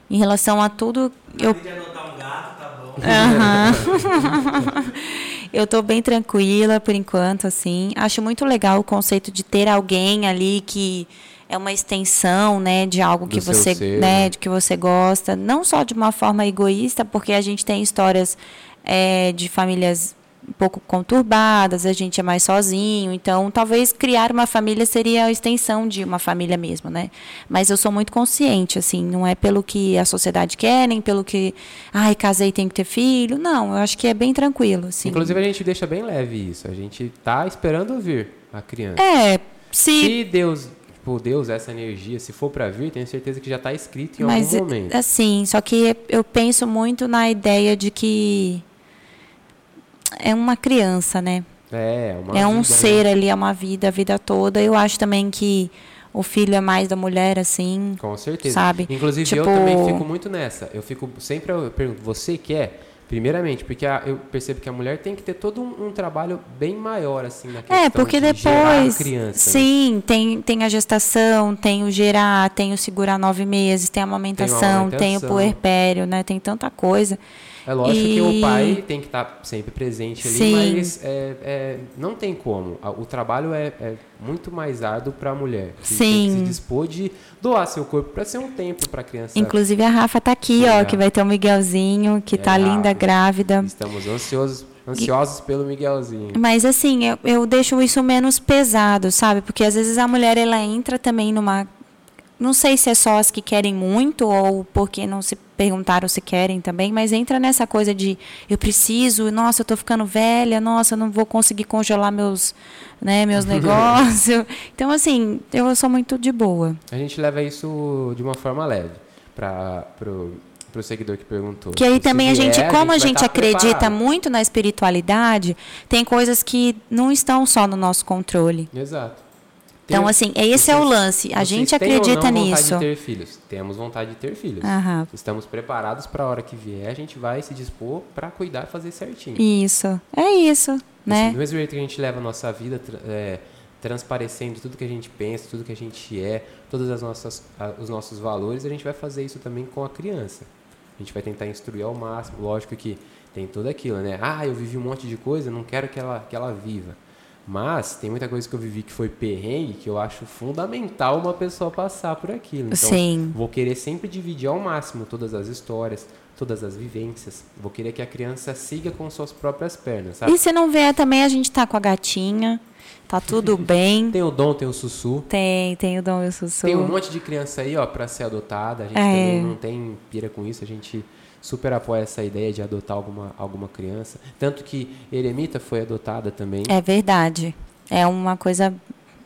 Em relação a tudo, eu De adotar um gato, tá bom. Aham. eu tô bem tranquila por enquanto, assim. Acho muito legal o conceito de ter alguém ali que é uma extensão, né, de algo Do que você, ser, né, né? de que você gosta, não só de uma forma egoísta, porque a gente tem histórias é, de famílias um pouco conturbadas, a gente é mais sozinho, então talvez criar uma família seria a extensão de uma família mesmo, né? Mas eu sou muito consciente, assim, não é pelo que a sociedade quer, nem pelo que, ai, casei, tenho que ter filho, não, eu acho que é bem tranquilo, assim. Inclusive a gente deixa bem leve isso. A gente tá esperando vir a criança. É, se, Se Deus, tipo, Deus, essa energia, se for pra vir, tenho certeza que já tá escrito em mas algum momento. assim, só que eu penso muito na ideia de que é uma criança, né? É, uma é um vida, né? ser ali, é uma vida, a vida toda. Eu acho também que o filho é mais da mulher, assim, Com certeza. sabe? Inclusive, eu Tipo- também fico muito nessa. Eu fico sempre, eu pergunto, você quer? Primeiramente, porque a- eu percebo que a mulher tem que ter todo um, um trabalho bem maior, assim, na questão É, porque de depois. criança. né? Sim, tem, tem a gestação, tem o gerar, tem o segurar nove meses, tem a amamentação, tem, o amamentação. puerpério, né? Tem tanta coisa. É lógico que o E- pai tem que estar sempre presente ali, Sim. mas é, é, não tem como. O trabalho é, é muito mais árduo para a mulher. que Tem que Sim. se dispor de doar seu corpo para ser um tempo para a criança. Inclusive a Rafa tá aqui, ó, que vai ter o Miguelzinho, que É, tá linda, grávida. Estamos ansiosos, ansiosos pelo Miguelzinho. Mas assim, eu, eu deixo isso menos pesado, sabe? Porque às vezes a mulher ela entra também numa. Não sei se é só as que querem muito ou porque não se perguntaram se querem também, mas entra nessa coisa de eu preciso, nossa, eu tô ficando velha, nossa, eu não vou conseguir congelar meus, né, meus negócios. Então, assim, eu sou muito de boa. A gente leva isso de uma forma leve para pro, pro seguidor que perguntou. Que aí Se também a vier, gente, como a vai gente tá acredita preparado. muito na espiritualidade, tem coisas que não estão só no nosso controle. Exato. Então, assim, esse é o lance. A gente acredita nisso. vontade de ter filhos? Temos vontade de ter filhos. Aham. Estamos preparados para a hora que vier, a gente vai se dispor para cuidar e fazer certinho. Isso. É isso, Assim, né? do mesmo jeito que a gente leva a nossa vida é, transparecendo tudo que a gente pensa, tudo que a gente é, todos as nossas, os nossos valores, a gente vai fazer isso também com a criança. A gente vai tentar instruir ao máximo. Lógico que tem tudo aquilo, né? Ah, eu vivi um monte de coisa, não quero que ela, que ela viva. Mas tem muita coisa que eu vivi que foi perrengue, que eu acho fundamental uma pessoa passar por aquilo. Então, Sim. Vou querer sempre dividir ao máximo todas as histórias, todas as vivências. Vou querer que a criança siga com suas próprias pernas, sabe? E se não vier também, a gente tá com a gatinha. Tá tudo bem. Tem o dom, tem o sussu. Tem, tem o Dom e o Sussu. Tem um monte de criança aí, ó, pra ser adotada. A gente É. também não tem pira com isso. A gente super apoia essa ideia de adotar alguma, alguma criança. Tanto que Eremita foi adotada também. É verdade. É uma coisa.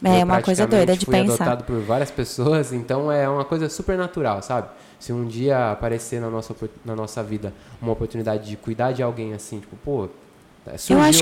Eu É uma coisa doida de fui pensar. adotado por várias pessoas, então é uma coisa super natural, sabe? Se um dia aparecer na nossa, na nossa vida uma oportunidade de cuidar de alguém assim, tipo, pô, Eu surgiu acho que